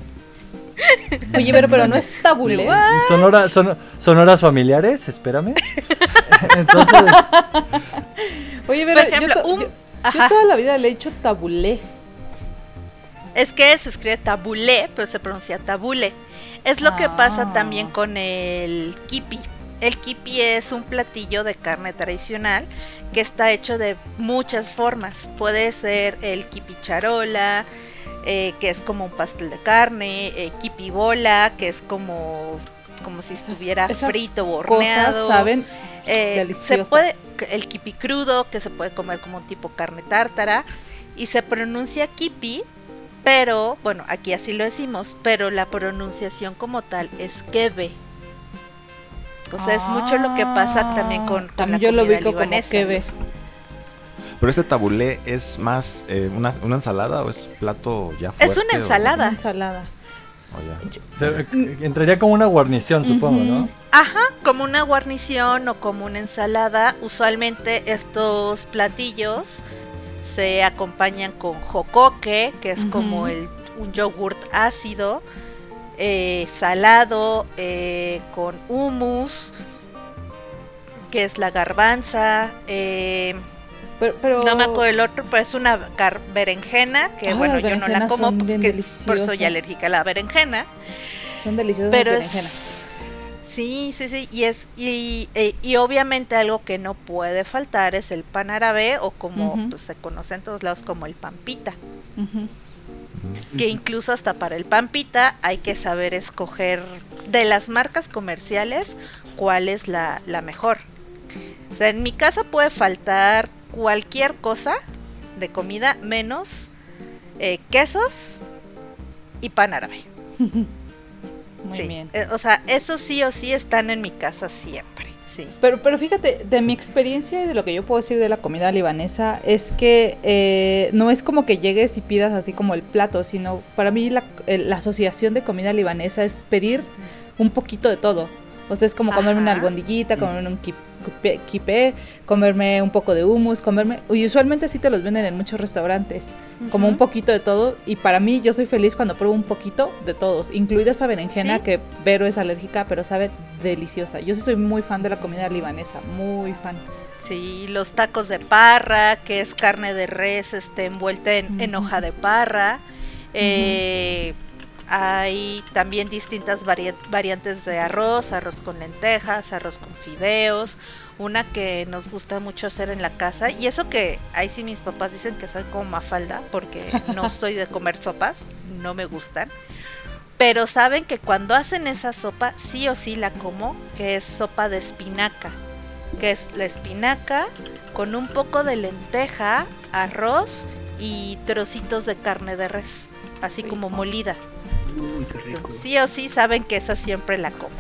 Oye, pero, pero no es tabule. Son, son, horas familiares, espérame. Entonces. Oye, pero yo, toda la vida le he hecho tabulé. Es que se escribe tabulé, pero se pronuncia tabule. Es lo que pasa ah. también con el kipi. El kipi es un platillo de carne tradicional que está hecho de muchas formas. Puede ser el kipi charola, eh, que es como un pastel de carne, eh, kipi bola, que es como como si estuviera frito o horneado. saben eh, se puede el kipi crudo que se puede comer como un tipo carne tártara y se pronuncia kipi, pero bueno, aquí así lo decimos, pero la pronunciación como tal es kebe. O sea, es mucho lo que pasa también con, con también la yo lo Como kebe. Pero este tabulé es más eh, una, una, ensalada o es plato ya fuerte. Es una ensalada. ensalada. Oh, entraría como una guarnición, supongo, ¿no? Ajá, como una guarnición o como una ensalada. Usualmente estos platillos se acompañan con jocoque, que es como el, un yogurt ácido, eh, salado, eh, con hummus, que es la garbanza. Eh, pero, no me acuerdo el otro, pero es una berenjena, que bueno, yo no la como porque por soy alérgica a la berenjena. Son deliciosas pero Sí, sí, sí, y es y, y, obviamente algo que no puede faltar es el pan árabe o como pues, se conoce en todos lados como el pampita. Que incluso hasta para el pampita hay que saber escoger de las marcas comerciales cuál es la, la mejor. O sea, en mi casa puede faltar cualquier cosa de comida menos eh, quesos y pan árabe. Muy bien. Eh, o sea, eso sí o sí están en mi casa siempre. Sí. Pero, pero fíjate, de mi experiencia y de lo que yo puedo decir de la comida libanesa es que eh, no es como que llegues y pidas así como el plato, sino para mí la, asociación de comida libanesa es pedir un poquito de todo. O sea, es como comerme una albondiguita, comerme un kip quipé, comerme un poco de hummus, comerme... Y usualmente sí te los venden en muchos restaurantes, como un poquito de todo. Y para mí yo soy feliz cuando pruebo un poquito de todos, incluida esa berenjena que Vero es alérgica, pero sabe deliciosa. Yo sí soy muy fan de la comida libanesa, muy fan. Sí, los tacos de parra, que es carne de res este, envuelta en, hoja de parra. Eh, hay también distintas variantes de arroz, arroz con lentejas, arroz con fideos, una que nos gusta mucho hacer en la casa. Y eso que ahí sí mis papás dicen que soy como mafalda porque no soy de comer sopas, no me gustan. Pero saben que cuando hacen esa sopa, sí o sí la como, que es sopa de espinaca. Que es la espinaca con un poco de lenteja, arroz y trocitos de carne de res, así como molida. Sí o sí saben que esa siempre la como.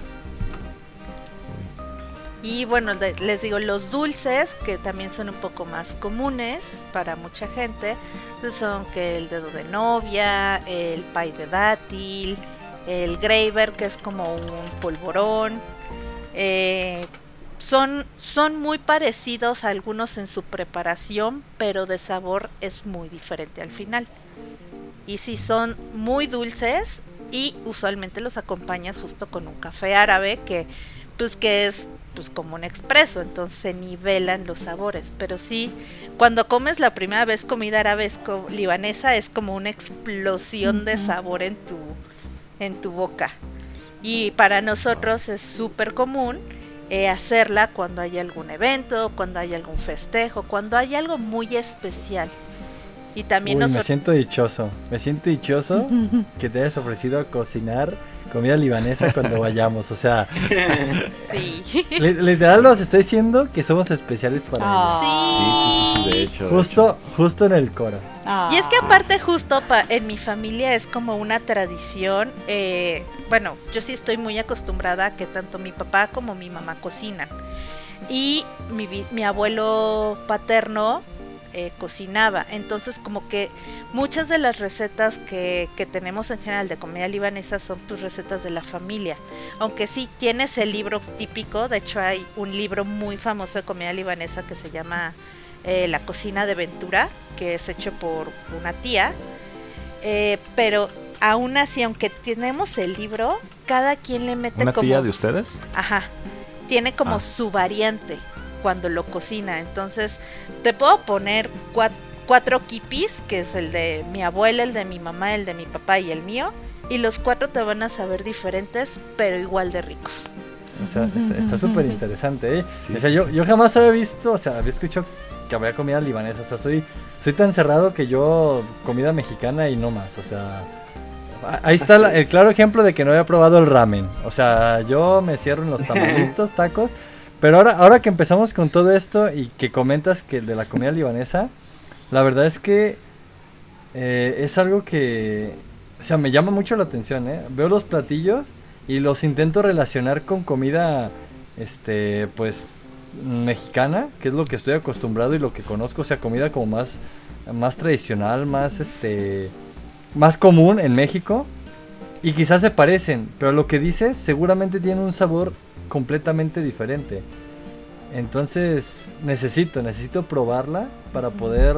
Y bueno, les digo, los dulces, que también son un poco más comunes para mucha gente, pues son que el dedo de novia, el pay de dátil, el graver, que es como un polvorón. Eh, son, son muy parecidos a algunos en su preparación, pero de sabor es muy diferente al final. Y si son muy dulces y usualmente los acompañas justo con un café árabe que pues que es pues como un expreso, entonces se nivelan los sabores, pero sí cuando comes la primera vez comida árabe libanesa es como una explosión de sabor en tu en tu boca. Y para nosotros es súper común eh, hacerla cuando hay algún evento, cuando hay algún festejo, cuando hay algo muy especial. Y también Me siento dichoso, me siento dichoso que te hayas ofrecido a cocinar comida libanesa cuando vayamos, o sea... sí. Literal nos estoy diciendo que somos especiales para ah. Sí. sí, de hecho. Justo, justo en el coro. Y es que aparte justo en mi familia es como una tradición, eh, bueno, yo sí estoy muy acostumbrada a que tanto mi papá como mi mamá cocinan. Y mi, mi abuelo paterno eh, cocinaba. Entonces como que muchas de las recetas que, tenemos en general de comida libanesa son tus recetas de la familia. Aunque sí tienes el libro típico, de hecho hay un libro muy famoso de comida libanesa que se llama eh, La cocina de Ventura, que es hecho por una tía. Eh, pero aún así, aunque tenemos el libro, cada quien le mete ¿Una tía de ustedes? Ajá. Tiene como ah. su variante cuando lo cocina. Entonces, te puedo poner cuatro, kipis, que es el de mi abuela, el de mi mamá, el de mi papá y el mío. Y los cuatro te van a saber diferentes, pero igual de ricos. O sea, está súper interesante, ¿eh? o sea, yo, yo jamás había visto, o sea, había escuchado que había comida libanesa. O sea, soy, soy tan cerrado que yo comida mexicana y no más. O sea, Ahí está el claro ejemplo de que no había probado el ramen. O sea, yo me cierro en los tamalitos, tacos. Pero ahora, ahora que empezamos con todo esto y que comentas que de la comida libanesa, la verdad es que eh, es algo que, o sea, me llama mucho la atención, ¿eh? Veo los platillos y los intento relacionar con comida, este, pues, mexicana, que es lo que estoy acostumbrado y lo que conozco, o sea, comida como más, más tradicional, más, este, más común en México. Y quizás se parecen, pero lo que dices seguramente tiene un sabor completamente diferente. Entonces necesito, necesito probarla para poder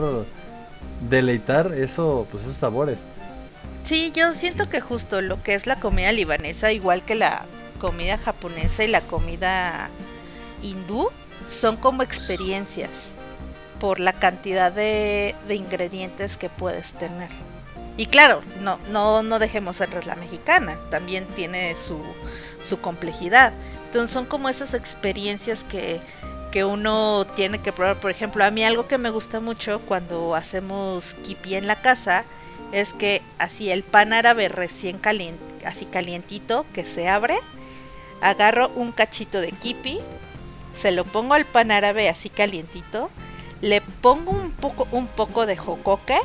deleitar eso, pues esos sabores. Sí, yo siento que justo lo que es la comida libanesa, igual que la comida japonesa y la comida hindú, son como experiencias por la cantidad de, de ingredientes que puedes tener. Y claro, no, no, no dejemos atrás la mexicana, también tiene su, su complejidad. Entonces son como esas experiencias que, que uno tiene que probar. Por ejemplo, a mí algo que me gusta mucho cuando hacemos kipi en la casa es que así el pan árabe recién caliente, así calientito que se abre, agarro un cachito de kipi, se lo pongo al pan árabe así calientito, le pongo un poco, un poco de jocoque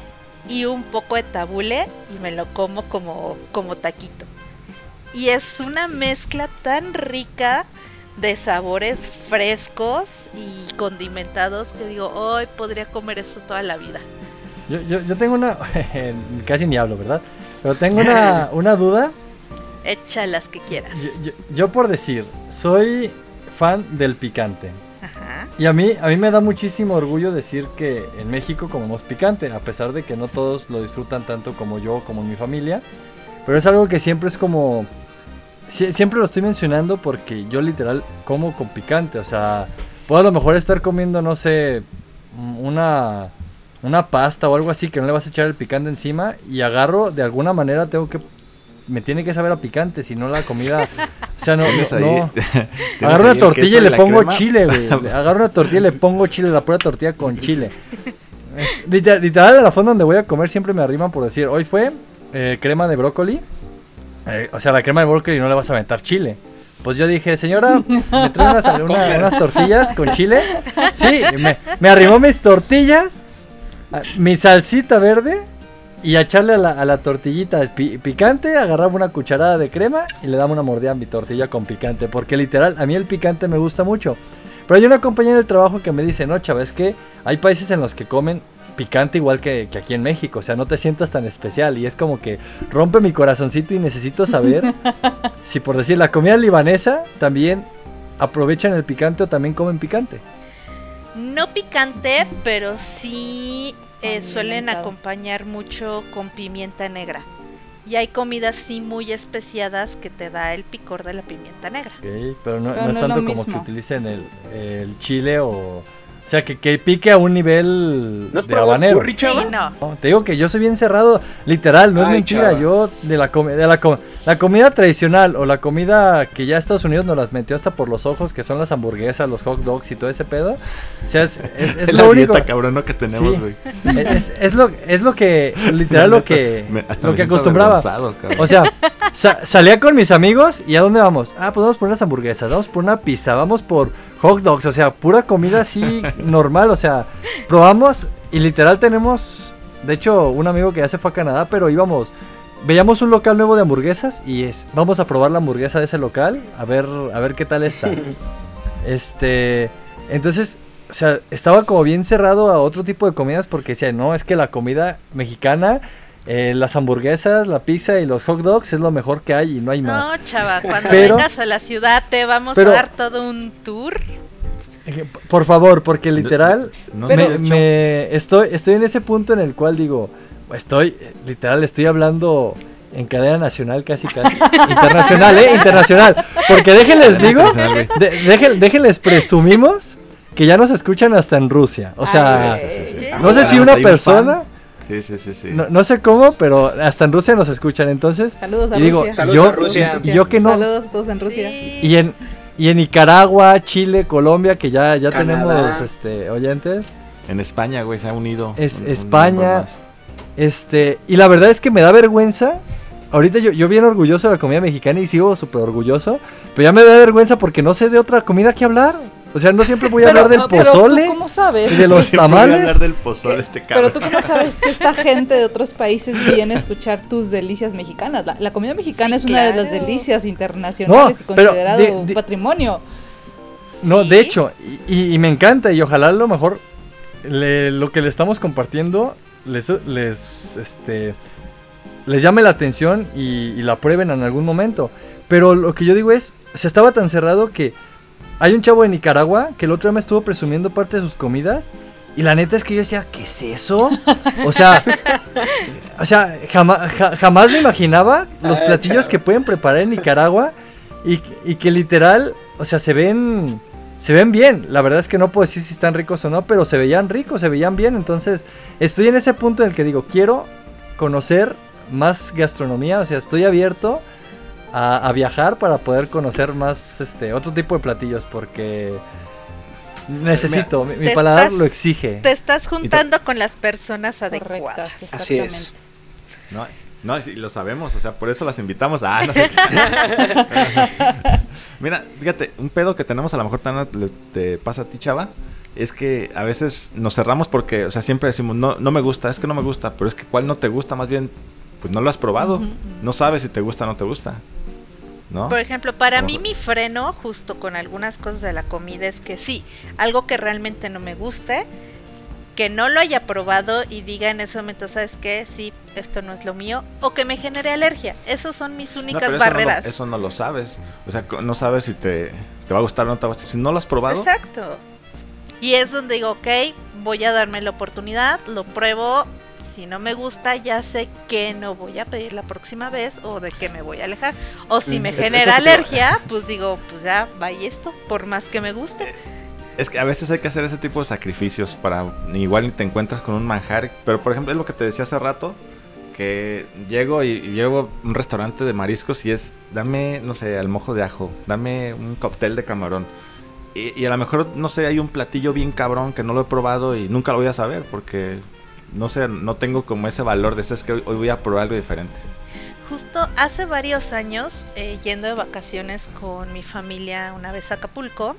y un poco de tabule y me lo como como, como taquito. Y es una mezcla tan rica de sabores frescos y condimentados que digo, hoy podría comer eso toda la vida. Yo, yo, yo tengo una, casi ni hablo, ¿verdad? Pero tengo una, una duda. Echa las que quieras. Yo, yo, por decir, soy fan del picante. Y a mí, a mí me da muchísimo orgullo decir que en México comemos picante, a pesar de que no todos lo disfrutan tanto como yo, como mi familia. Pero es algo que siempre es como siempre lo estoy mencionando porque yo literal como con picante. O sea, puedo a lo mejor estar comiendo, no sé, una, una pasta o algo así que no le vas a echar el picante encima y agarro, de alguna manera tengo que... Me tiene que saber a picante, si no la comida... O sea, no... no, Agarro una tortilla y le pongo chile, güey. Agarro una tortilla y le pongo chile, la pura tortilla con chile. Literal, a la fonda donde voy a comer siempre me arriman por decir, hoy fue eh, crema de brócoli eh, o sea, la crema de brócoli no le vas a aventar chile. Pues yo dije, señora, ¿me trae unas, tortillas con chile? Sí, me, arrimó mis tortillas, mi salsita verde y a echarle a la, tortillita picante, agarraba una cucharada de crema y le daba una mordida a mi tortilla con picante. Porque literal, a mí el picante me gusta mucho. Pero hay una compañera del trabajo que me dice, no, chaval, es que hay países en los que comen picante igual que, aquí en México. O sea, no te sientas tan especial. Y es como que rompe mi corazoncito y necesito saber si por decir la comida libanesa también aprovechan el picante o también comen picante. No picante, pero sí eh, suelen acompañar mucho con pimienta negra. Y hay comidas sí muy especiadas que te da el picor de la pimienta negra. pero no, es tanto como que utilicen el, el chile o o sea, que, que pique a un nivel ¿No de habanero. Sí, no. Te digo que yo soy bien cerrado, literal, no es mentira. Yo de la, de la, la comida tradicional o la comida que ya Estados Unidos nos las metió hasta por los ojos, que son las hamburguesas, los hot dogs y todo ese pedo. O sea, es, es, es, lo único. cabrón que tenemos, güey. Es, es, lo, es lo que, literal, lo que, lo que acostumbraba. O sea, salía con mis amigos y ¿a dónde vamos? Ah, pues vamos por unas hamburguesas, vamos por una pizza, vamos por hot dogs, o sea, pura comida así normal, o sea, probamos y literal tenemos, de hecho, un amigo que ya se fue a Canadá, pero íbamos, veíamos un local nuevo de hamburguesas y es, vamos a probar la hamburguesa de ese local, a ver, a ver qué tal está. Este, entonces, o sea, estaba como bien cerrado a otro tipo de comidas porque decía, no, es que la comida mexicana eh, las hamburguesas, la pizza y los hot dogs es lo mejor que hay y no hay más. No, chava, cuando vengas a la ciudad te vamos a dar todo un tour. Eh, por favor, porque literal me, estoy, estoy en ese punto en el cual digo, estoy, literal, estoy hablando en cadena nacional casi casi. internacional, ¿eh? Internacional. Porque déjenles digo, déjenles presumimos que ya nos escuchan hasta en Rusia. O sea, no sé si una persona... Sí, sí, sí, sí. No, sé cómo, pero hasta en Rusia nos escuchan. Entonces, saludos a y digo, Rusia. yo, a Rusia. Y, yo que no. Saludos a todos en Rusia. Y en y en Nicaragua, Chile, Colombia, que ya ya tenemos este oyentes. En España, güey, se ha unido. Es España. este, y la verdad es que me da vergüenza ahorita yo, yo bien orgulloso de la comida mexicana y sigo súper orgulloso, pero ya me da vergüenza porque no sé de otra comida que hablar. O sea, no siempre voy a hablar del pozole. ¿tú ¿Cómo sabes? Y de los tamales. Voy a hablar del pozole este Pero tú cómo sabes que esta gente de otros países viene a escuchar tus delicias mexicanas. La, comida mexicana es una de las delicias internacionales y considerado un patrimonio. No, de hecho, y, me encanta y ojalá a lo mejor lo que le estamos compartiendo les, les, este, les llame la atención y, y la prueben en algún momento. Pero lo que yo digo es, se estaba tan cerrado que hay un chavo de Nicaragua que el otro día me estuvo presumiendo parte de sus comidas. Y la neta es que yo decía, ¿qué es eso? O sea, o sea jamás, jamás me imaginaba los ah, platillos que pueden preparar en Nicaragua y, y, que literal, o sea, se ven, se ven bien. La verdad es que no puedo decir si están ricos o no, pero se veían ricos, se veían bien. Entonces, estoy en ese punto en el que digo, quiero conocer más gastronomía, o sea, estoy abierto a, viajar para poder conocer más este otro tipo de platillos porque necesito, mi, paladar lo exige. Te estás juntando con las personas adecuadas. Así es. No, no, lo sabemos, o sea, por eso las invitamos. Ah, Mira, fíjate, un pedo que tenemos a lo mejor te pasa a ti, chava, es que a veces nos cerramos porque, o sea, siempre decimos, no, no me gusta, es que no me gusta, pero es que cuál no te gusta, más bien, pues no lo has probado, no sabes si te gusta o no te gusta. Por ejemplo, para mí mi freno, justo con algunas cosas de la comida, es que sí, algo que realmente no me guste, que no lo haya probado y diga en ese momento, ¿sabes qué? Sí, esto no es lo mío, o que me genere alergia. Esas son mis únicas barreras. Eso no, lo, sabes. O sea, no sabes si te, te va a gustar o no te va a gustar. Si no lo has probado. Exacto. Y es donde digo, ok, voy a darme la oportunidad, lo pruebo, si no me gusta, ya sé que no voy a pedir la próxima vez o de qué me voy a alejar. O si me genera alergia, pues digo, pues ya, vaya esto, por más que me guste. Eh, es que a veces hay que hacer ese tipo de sacrificios para igual te encuentras con un manjar. Pero por ejemplo, es lo que te decía hace rato, que llego y, llego a un restaurante de mariscos y es, dame, no sé, al mojo de ajo, dame un cóctel de camarón. Y, y, a lo mejor, no sé, hay un platillo bien cabrón que no lo he probado y nunca lo voy a saber porque no sé, no tengo como ese valor de es que hoy, voy a probar algo diferente. Justo hace varios años, eh, yendo de vacaciones con mi familia una vez a Acapulco,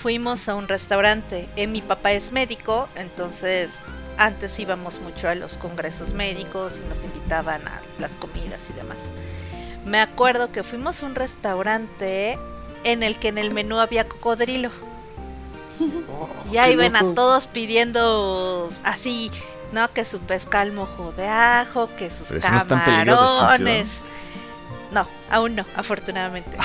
fuimos a un restaurante. Eh, mi papá es médico, entonces antes íbamos mucho a los congresos médicos y nos invitaban a las comidas y demás. Me acuerdo que fuimos a un restaurante en el que en el menú había cocodrilo. Oh, y ahí ven a todos pidiendo así, ¿no? Que su pesca al mojo de ajo, que sus camarones. No, aún no, afortunadamente.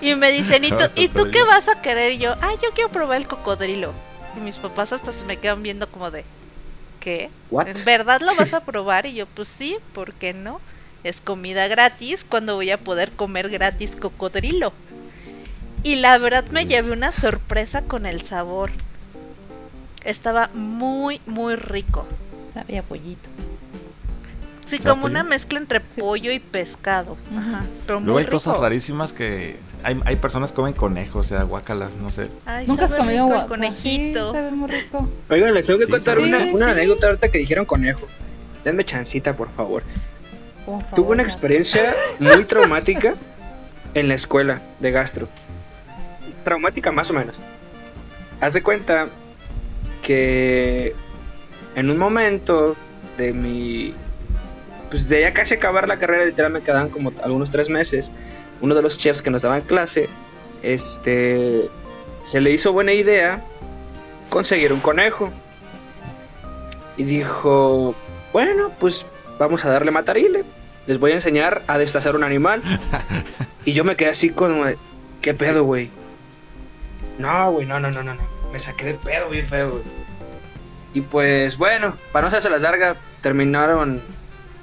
Y me dicen, ¿y tú, ¿y tú qué vas a querer? Y yo, ah, yo quiero probar el cocodrilo. Y mis papás hasta se me quedan viendo como de, ¿qué? ¿En verdad lo vas a probar? Y yo, pues sí, ¿por qué no? Es comida gratis, cuando voy a poder comer gratis cocodrilo? Y la verdad me llevé una sorpresa con el sabor. Estaba muy, muy rico. Sabía pollito. Sí, como una mezcla entre pollo y pescado. Ajá. Pero Luego hay cosas rarísimas que hay, hay personas que comen conejos, o sea, guacalas, no sé. Nunca has comido el conejito. sabe muy rico. Oigan, les tengo que contar una, una anécdota ahorita que dijeron conejo. Denme chancita, por favor. Tuve una experiencia muy traumática en la escuela de gastro traumática más o menos. Haz de cuenta que en un momento de mi... Pues de ya casi acabar la carrera, literalmente quedaban como algunos tres meses, uno de los chefs que nos daban clase, este, se le hizo buena idea conseguir un conejo. Y dijo, bueno, pues vamos a darle matarile. Les voy a enseñar a destazar un animal. y yo me quedé así como, ¿qué pedo, güey? No, güey, no, no, no, no, no. Me saqué de pedo bien feo, güey. Y pues bueno, para no hacerse las largas, terminaron.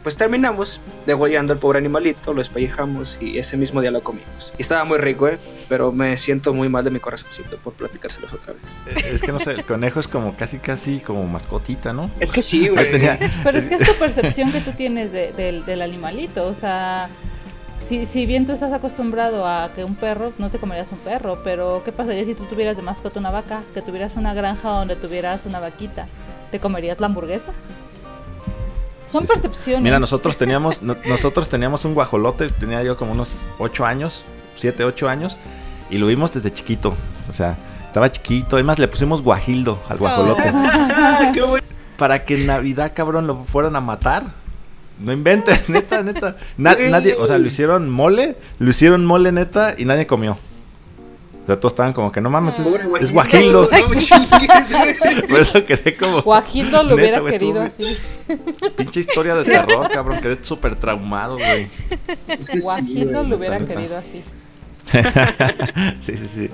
Pues terminamos degollando al pobre animalito, lo espellejamos y ese mismo día lo comimos. Y estaba muy rico, ¿eh? Pero me siento muy mal de mi corazoncito por platicárselos otra vez. Es que no sé, el conejo es como casi, casi como mascotita, ¿no? Es que sí, güey. Pero es que es tu percepción que tú tienes del animalito, o sea si, si bien tú estás acostumbrado a que un perro, no te comerías un perro, pero ¿qué pasaría si tú tuvieras de mascota una vaca? Que tuvieras una granja donde tuvieras una vaquita. ¿Te comerías la hamburguesa? Son percepciones. Mira, nosotros teníamos, nosotros teníamos un guajolote, tenía yo como unos 8 años, 7, 8 años, y lo vimos desde chiquito. O sea, estaba chiquito. Además, le pusimos guajildo al guajolote. Para que en Navidad, cabrón, lo fueran a matar. No inventes, neta, neta. nadie, o sea, lo hicieron mole, lo hicieron mole, neta, y nadie comió. O sea, todos estaban como que no mames, es, guajildo. Por eso quedé como. Guajildo lo hubiera querido así. Pinche historia de terror, cabrón. Quedé súper traumado, güey. Es que Guajildo lo hubiera querido así. sí, sí, sí.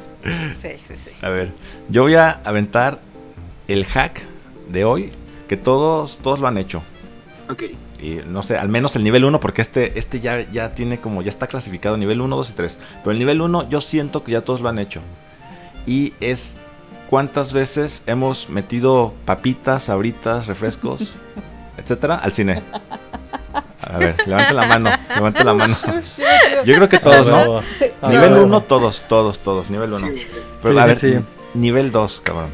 Sí, sí, sí. A ver, yo voy a aventar el hack de hoy, que todos, todos lo han hecho. Ok. Y no sé, al menos el nivel 1, porque este, este ya, ya tiene como, ya está clasificado nivel 1, 2 y 3. Pero el nivel 1 yo siento que ya todos lo han hecho. Y es cuántas veces hemos metido papitas, sabritas, refrescos, etcétera, al cine. A ver, levante la mano, levante la mano. Yo creo que todos, ¿no? Nivel 1, todos, todos, todos, nivel 1. Pero a ver, nivel 2, cabrón.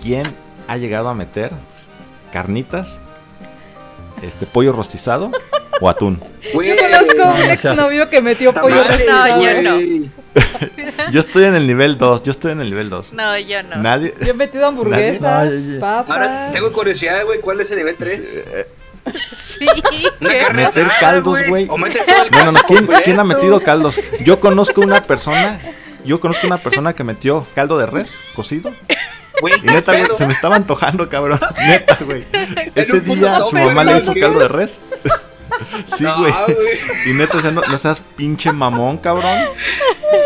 ¿Quién ha llegado a meter carnitas, este pollo rostizado o atún? Yo conozco un exnovio que metió pollo rostizado. No, yo no. yo estoy en el nivel 2, yo estoy en el nivel 2. No, yo no. Nadie. Yo he metido hamburguesas, papas. Ahora tengo curiosidad, güey, ¿cuál es el nivel 3? Sí. Meter caldos, güey. Bueno, no, ¿quién, ¿quién ha metido caldos? Yo conozco una persona, yo conozco una persona que metió caldo de res cocido. Y neta, güey, se me estaba antojando, cabrón. Neta, güey. Ese día su mamá le hizo caldo de res. Sí, güey. y neta, o sea, no, no, seas pinche mamón, cabrón.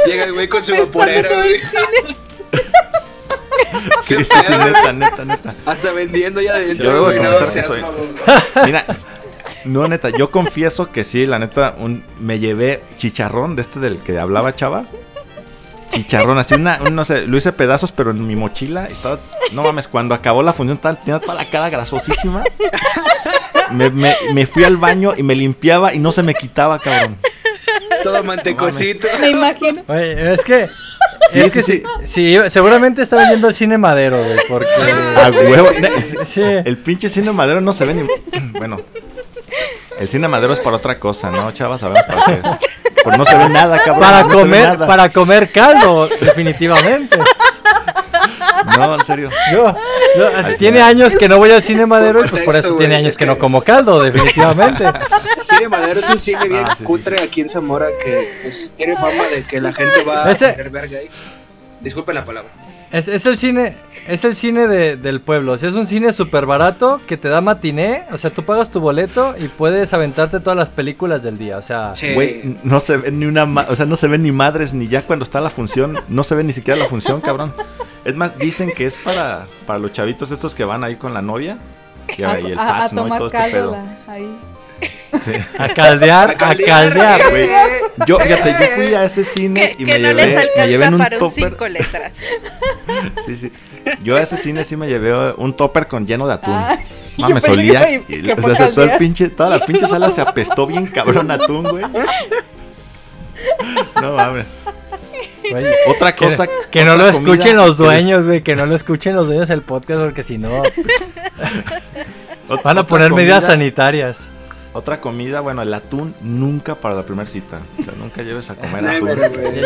Llega el güey con su vaporera, güey. Sí, sí, sí, neta, neta, neta. Hasta vendiendo ya dentro. Sí, no, Mira, no, neta, yo confieso que sí, la neta, un, me llevé chicharrón de este del que hablaba Chava. Chicharrón, así una, no sé, lo hice pedazos, pero en mi mochila estaba, no mames, cuando acabó la función tenía toda la cara grasosísima. Me, me, me fui al baño y me limpiaba y no se me quitaba, cabrón. Todo mantecosito. me imagino. Oye, es que Sí, es que sí, sí, seguramente está viendo el cine madero, güey, porque... A huevo. Sí. El pinche cine madero no se ve ni... Bueno, el cine madero es para otra cosa, ¿no, chavas? Sabemos para qué. Pues no se ve nada, cabrón. Para comer, para comer caldo, definitivamente. No, en serio. Tiene años que no voy al cine madero y pues por eso tiene años que, no como caldo, definitivamente. El cine madero es un cine bien ah, cutre aquí en Zamora que pues, tiene fama de que la gente va a ver verga ahí. Disculpen la palabra. Es, es, el cine, es el cine de, del pueblo. O sea, es un cine súper barato que te da matiné. O sea, tú pagas tu boleto y puedes aventarte todas las películas del día. O sea, güey, no se ve ni una, o sea, no se ven ni madres ni ya cuando está la función, no se ve ni siquiera la función, cabrón. Es más, dicen que es para, para los chavitos estos que van ahí con la novia. Y, el Fats, ¿no? Y todo este pedo. Ahí. A caldear, a caldear, güey. Yo, fíjate, yo fui a ese cine y me, llevé, me llevé en un para topper. cinco letras. sí, sí. Yo a ese cine sí me llevé un topper con lleno de atún. Ah, Mames, olía. Y, o sea, todo el pinche, toda la pinche sala se apestó bien cabrón atún, güey. No mames. otra cosa. Que, no lo escuchen los dueños, güey. Que no lo escuchen los dueños del podcast, porque si no. van a poner medidas sanitarias. Otra comida, bueno, el atún nunca para la primera cita. O sea, nunca lleves a comer atún.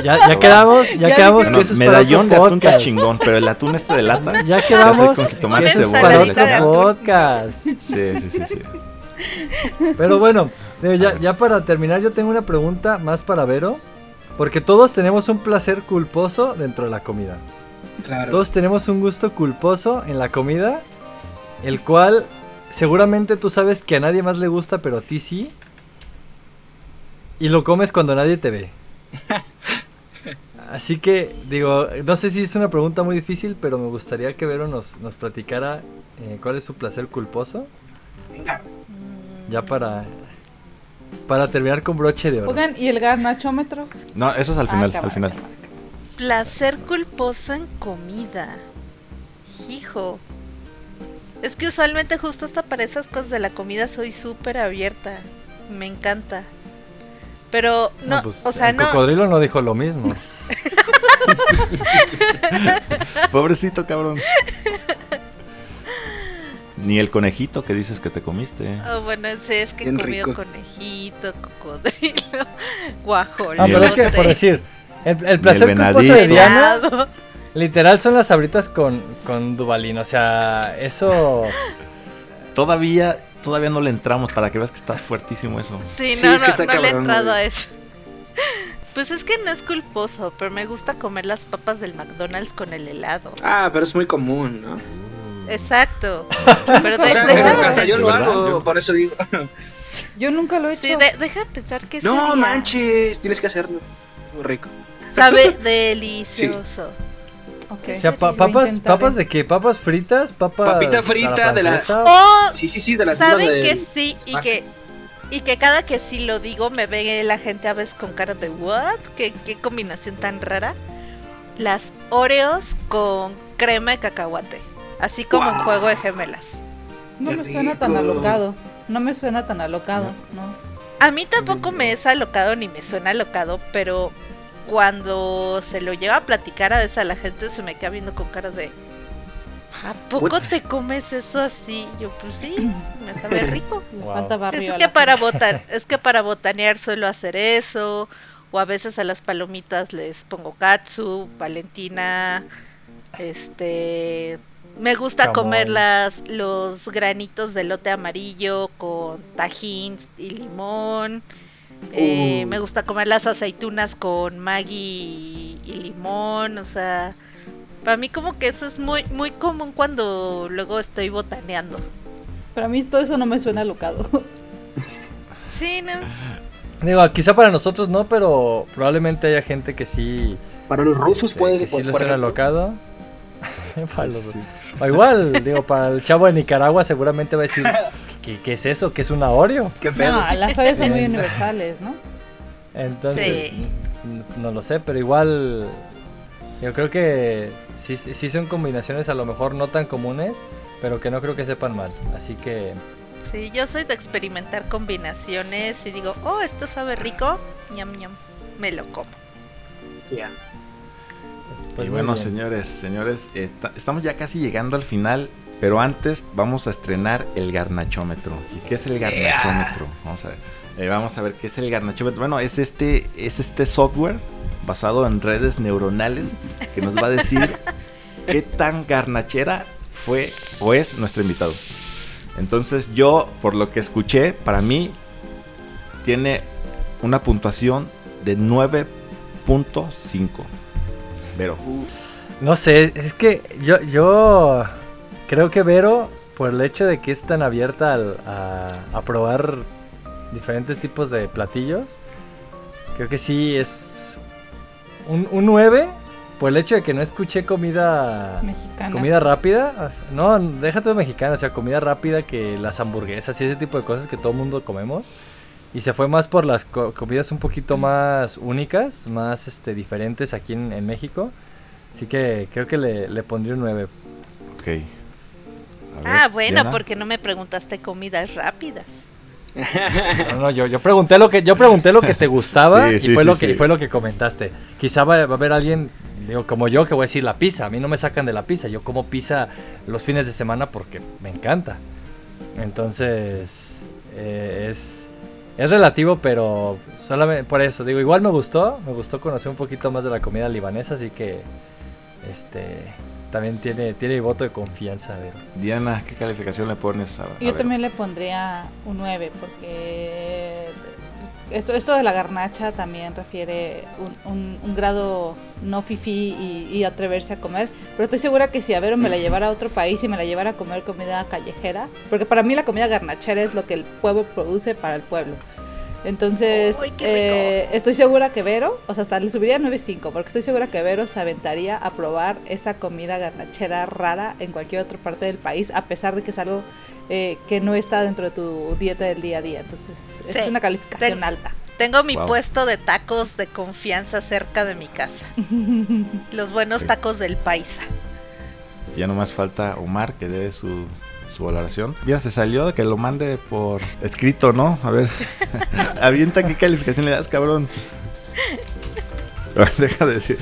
Ya, ya quedamos, ya, quedamos que eso es medallón de atún está chingón, pero el atún este de lata. Ya quedamos. Con tomate para otro podcast. Sí, sí, sí, sí. Pero bueno, ya, ya para terminar, yo tengo una pregunta más para Vero. Porque todos tenemos un placer culposo dentro de la comida. Claro. Todos tenemos un gusto culposo en la comida, el cual seguramente tú sabes que a nadie más le gusta, pero a ti sí. Y lo comes cuando nadie te ve. Así que, digo, no sé si es una pregunta muy difícil, pero me gustaría que Vero nos, nos platicara eh, cuál es su placer culposo. Venga. Ya para, para terminar con broche de oro. Oigan, ¿y el garnachómetro? No, eso es al ah, final, al final. Placer culposo en comida. Hijo. Es que usualmente justo hasta para esas cosas de la comida soy súper abierta. Me encanta. Pero no, pues, o sea, el cocodrilo no dijo lo mismo. Pobrecito cabrón. Ni el conejito que dices que te comiste. Oh, bueno, sí, es que he comido conejito, cocodrilo, guajolote. Ah, pero es que, por decir, el, placer culposo de Diana, literal, son las sabritas con, con Dubalín. O sea, eso... Todavía, todavía no le entramos para que veas que estás fuertísimo eso. Sí, no, no, no le he entrado a eso. Pues es que no es culposo, pero me gusta comer las papas del McDonald's con el helado. Ah, pero es muy común, ¿no? Exacto. Pero o sea, yo lo hago, por eso digo. Yo nunca lo he hecho. Sí, deja de pensar que No manches, tienes que hacerlo. Muy rico. Sabe delicioso. Okay. O sea, papas, papas de qué? ¿Papas fritas? ¿Papas Papita frita de la... Oh, sí, sí, sí, de las ¿Saben que sí? Y que y que cada que sí lo digo me ve la gente a veces con cara de ¿what? ¿Qué, qué combinación tan rara? Las Oreos con crema de cacahuate. Así como un juego de gemelas. No me suena tan alocado. No me suena tan alocado, ¿no? A mí tampoco me es alocado ni me suena alocado, pero cuando se lo lleva a platicar a veces a la gente se me queda viendo con cara de ¿A poco te comes eso así? Yo, pues sí, me sabe rico. Falta es que para botan, es que para botanear suelo hacer eso. O a veces a las palomitas les pongo katsu, valentina, este me gusta comer las, los granitos de lote amarillo con tajín y limón. Eh, uh. Me gusta comer las aceitunas con maggi y limón. O sea, para mí como que eso es muy, muy común cuando luego estoy botaneando. Para mí todo eso no me suena alocado. sí, no. Digo, quizá para nosotros no, pero probablemente haya gente que sí. Para los rusos puede ser. sí le suena alocado. o igual, digo, para el chavo de Nicaragua seguramente va a decir, ¿qué, es eso? ¿Qué es una Oreo? ¿Qué no, las Oreos son muy universales, ¿no? Entonces, no lo sé, pero igual yo creo que sí, sí son combinaciones a lo mejor no tan comunes, pero que no creo que sepan mal. Así que... Sí, yo soy de experimentar combinaciones y digo, oh, esto sabe rico, ñam ñam, me lo como. Ya. Pues, bueno, señores, señores, estamos ya casi llegando al final, pero antes vamos a estrenar el garnachómetro. ¿Y qué es el garnachómetro? Vamos a ver. Eh, vamos a ver qué es el garnachómetro. Bueno, es este, es este software basado en redes neuronales que nos va a decir qué tan garnachera fue o es nuestro invitado. Entonces yo, por lo que escuché, para mí tiene una puntuación de 9.5. Vero. No sé, es que yo, yo creo que Vero, por el hecho de que es tan abierta a, a probar diferentes tipos de platillos, creo que sí es un, 9 por el hecho de que no escuché comida mexicana. Comida rápida. No, déjate de mexicana, o sea, comida rápida que las hamburguesas y ese tipo de cosas que todo el mundo comemos. Y se fue más por las comidas un poquito más únicas, más este diferentes aquí en, México. Así que creo que le, le pondría un 9. Ok. Ah, bueno, porque no me preguntaste comidas rápidas. No, no, yo, yo pregunté lo que yo pregunté lo que te gustaba y fue lo que fue lo que comentaste. Quizá va, a haber alguien digo como yo que voy a decir la pizza. A mí no me sacan de la pizza. Yo como pizza los fines de semana porque me encanta. Entonces eh, es es relativo, pero solamente por eso digo igual me gustó, me gustó conocer un poquito más de la comida libanesa, así que este también tiene, tiene voto de confianza. Diana, ¿qué calificación le pones a, Yo también le pondría un 9 porque esto, esto de la garnacha también refiere un, un, grado no fifi y, atreverse a comer. Pero estoy segura que si a ver me la llevara a otro país y me la llevara a comer comida callejera, porque para mí la comida garnachera es lo que el pueblo produce para el pueblo. Entonces, eh, estoy segura que Vero, o sea, hasta le subiría 9.5, porque estoy segura que Vero se aventaría a probar esa comida garnachera rara en cualquier otra parte del país, a pesar de que es algo eh, que no está dentro de tu dieta del día a día. Entonces, es una calificación alta. Tengo mi puesto de tacos de confianza cerca de mi casa. Los buenos tacos del paisa. Ya nomás falta Omar que dé su su valoración. Ya se salió de que lo mande por escrito, ¿no? A ver, avienta qué calificación le das, cabrón. A ver, deja de decir.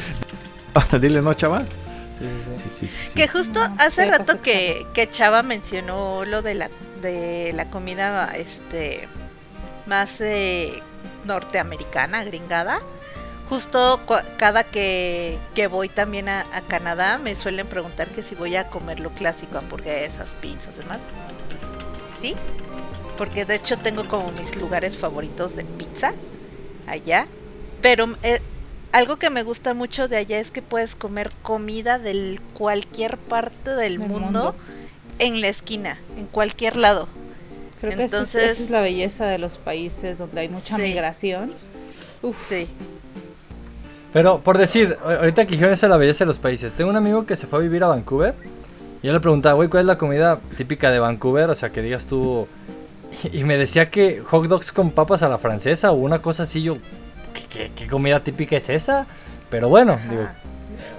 Dile, ¿no? Sí, sí, que justo hace rato que, que Chava mencionó lo de la de la comida este más eh, norteamericana, gringada. Justo cada que, que voy también a, a, Canadá me suelen preguntar que si voy a comer lo clásico, hamburguesas, pizzas, demás. Sí, porque de hecho tengo como mis lugares favoritos de pizza allá. Pero eh, algo que me gusta mucho de allá es que puedes comer comida de cualquier parte del, mundo, en la esquina, en cualquier lado. Creo que esa es la belleza de los países donde hay mucha migración. Uf. Sí. Pero por decir, ahorita que dijeron eso es la belleza de los países. Tengo un amigo que se fue a vivir a Vancouver. Y yo le preguntaba, güey, ¿cuál es la comida típica de Vancouver? O sea, que digas tú. Y me decía que hot dogs con papas a la francesa o una cosa así. Yo, ¿qué, comida típica es esa? Pero bueno, digo,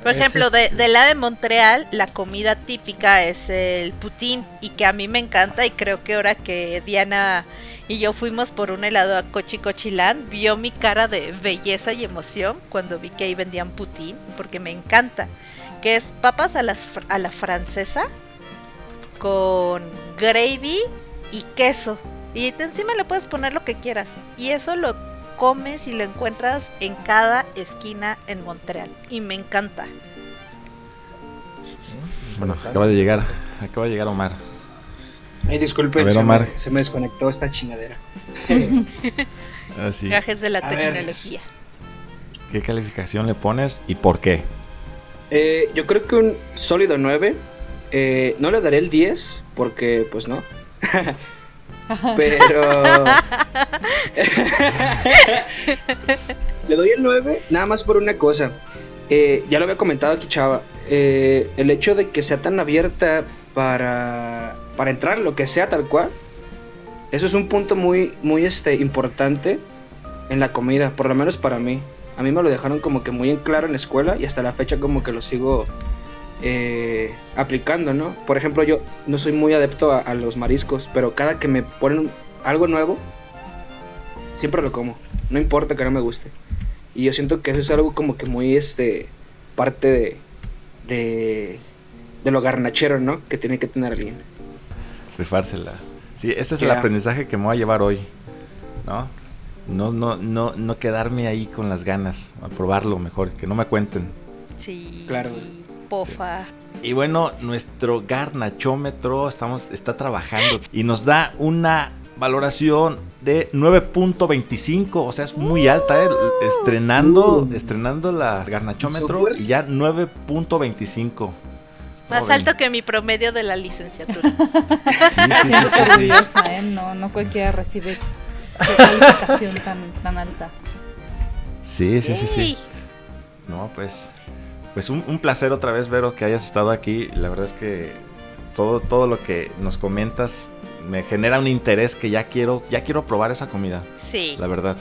por ejemplo, de, de, la de Montreal, la comida típica es el putín y que a mí me encanta y creo que ahora que Diana y yo fuimos por un helado a Cochicochilán, vio mi cara de belleza y emoción cuando vi que ahí vendían putín, porque me encanta, que es papas a, las, a la francesa con gravy y queso. Y encima le puedes poner lo que quieras. Y eso lo comes y lo encuentras en cada esquina en Montreal. Y me encanta. Bueno, acaba de llegar, acaba de llegar Omar. Ay, disculpen, se, Me, se, me, desconectó esta chingadera. Gajes de la tecnología. ¿Qué calificación le pones y por qué? Eh, yo creo que un sólido 9. Eh, no le daré el 10 porque, pues no. Pero. Le doy el 9 nada más por una cosa. Eh, ya lo había comentado aquí, Chava. Eh, el hecho de que sea tan abierta para, para entrar lo que sea tal cual. Eso es un punto muy, muy este, importante en la comida, por lo menos para mí. A mí me lo dejaron como que muy en claro en la escuela y hasta la fecha como que lo sigo eh, aplicando, ¿no? Por ejemplo, yo no soy muy adepto a, los mariscos, pero cada que me ponen algo nuevo, siempre lo como. No importa que no me guste. Y yo siento que eso es algo como que muy, este, parte de, de, de lo garnachero, ¿no? Que tiene que tener alguien. Rifársela. Sí, ese es el aprendizaje que me voy a llevar hoy, ¿no? No, no, no, no quedarme ahí con las ganas, a probarlo mejor, que no me cuenten. Sí. Claro. Pofa. Y bueno, nuestro garnachómetro estamos, está trabajando y nos da una valoración de 9.25, o sea, es muy alta, ¿eh? estrenando, uh. estrenando la garnachómetro y ya 9.25. Más alto que mi promedio de la licenciatura. sí, ¿eh? No, no cualquiera recibe calificación tan, tan alta. Sí, sí, sí, sí. No, pues pues un, placer otra vez, Vero, que hayas estado aquí. La verdad es que todo, todo lo que nos comentas me genera un interés que ya quiero, ya quiero probar esa comida. Sí. La verdad.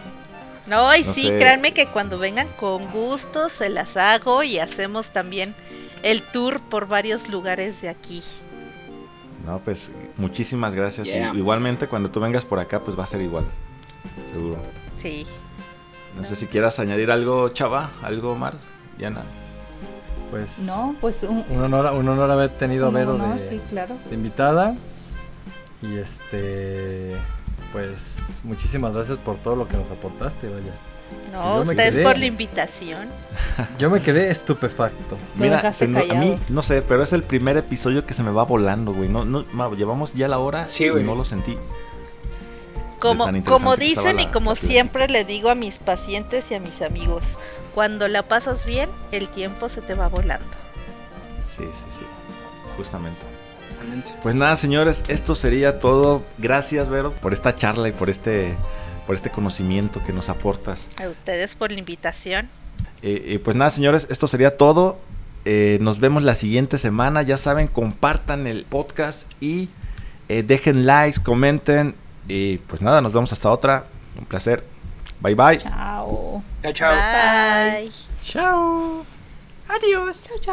No, y sí, créanme que cuando vengan con gusto se las hago y hacemos también el tour por varios lugares de aquí. No, pues muchísimas gracias. igualmente cuando tú vengas por acá, pues va a ser igual. Seguro. Sí. No sé si quieras añadir algo, Chava, algo, Omar, Diana pues, no, pues un, honor, un honor haber tenido a Vero de, claro. invitada. Y este, pues muchísimas gracias por todo lo que nos aportaste, vaya. No, ustedes por la invitación. Yo me quedé estupefacto. Mira, a mí, no sé, pero es el primer episodio que se me va volando, güey. No, no, llevamos ya la hora y no lo sentí. Como, como dicen y como siempre le digo a mis pacientes y a mis amigos, cuando la pasas bien, el tiempo se te va volando. Sí, sí, sí. Justamente. Pues nada, señores, esto sería todo. Gracias, Vero, por esta charla y por este, por este conocimiento que nos aportas. A ustedes por la invitación. Eh, pues nada, señores, esto sería todo. Eh, nos vemos la siguiente semana. Ya saben, compartan el podcast y eh, dejen likes, comenten. Y pues nada, nos vemos hasta otra. Un placer. Bye bye. Chao. Chao, chao. Bye. Chao. Adiós. Chao, chao.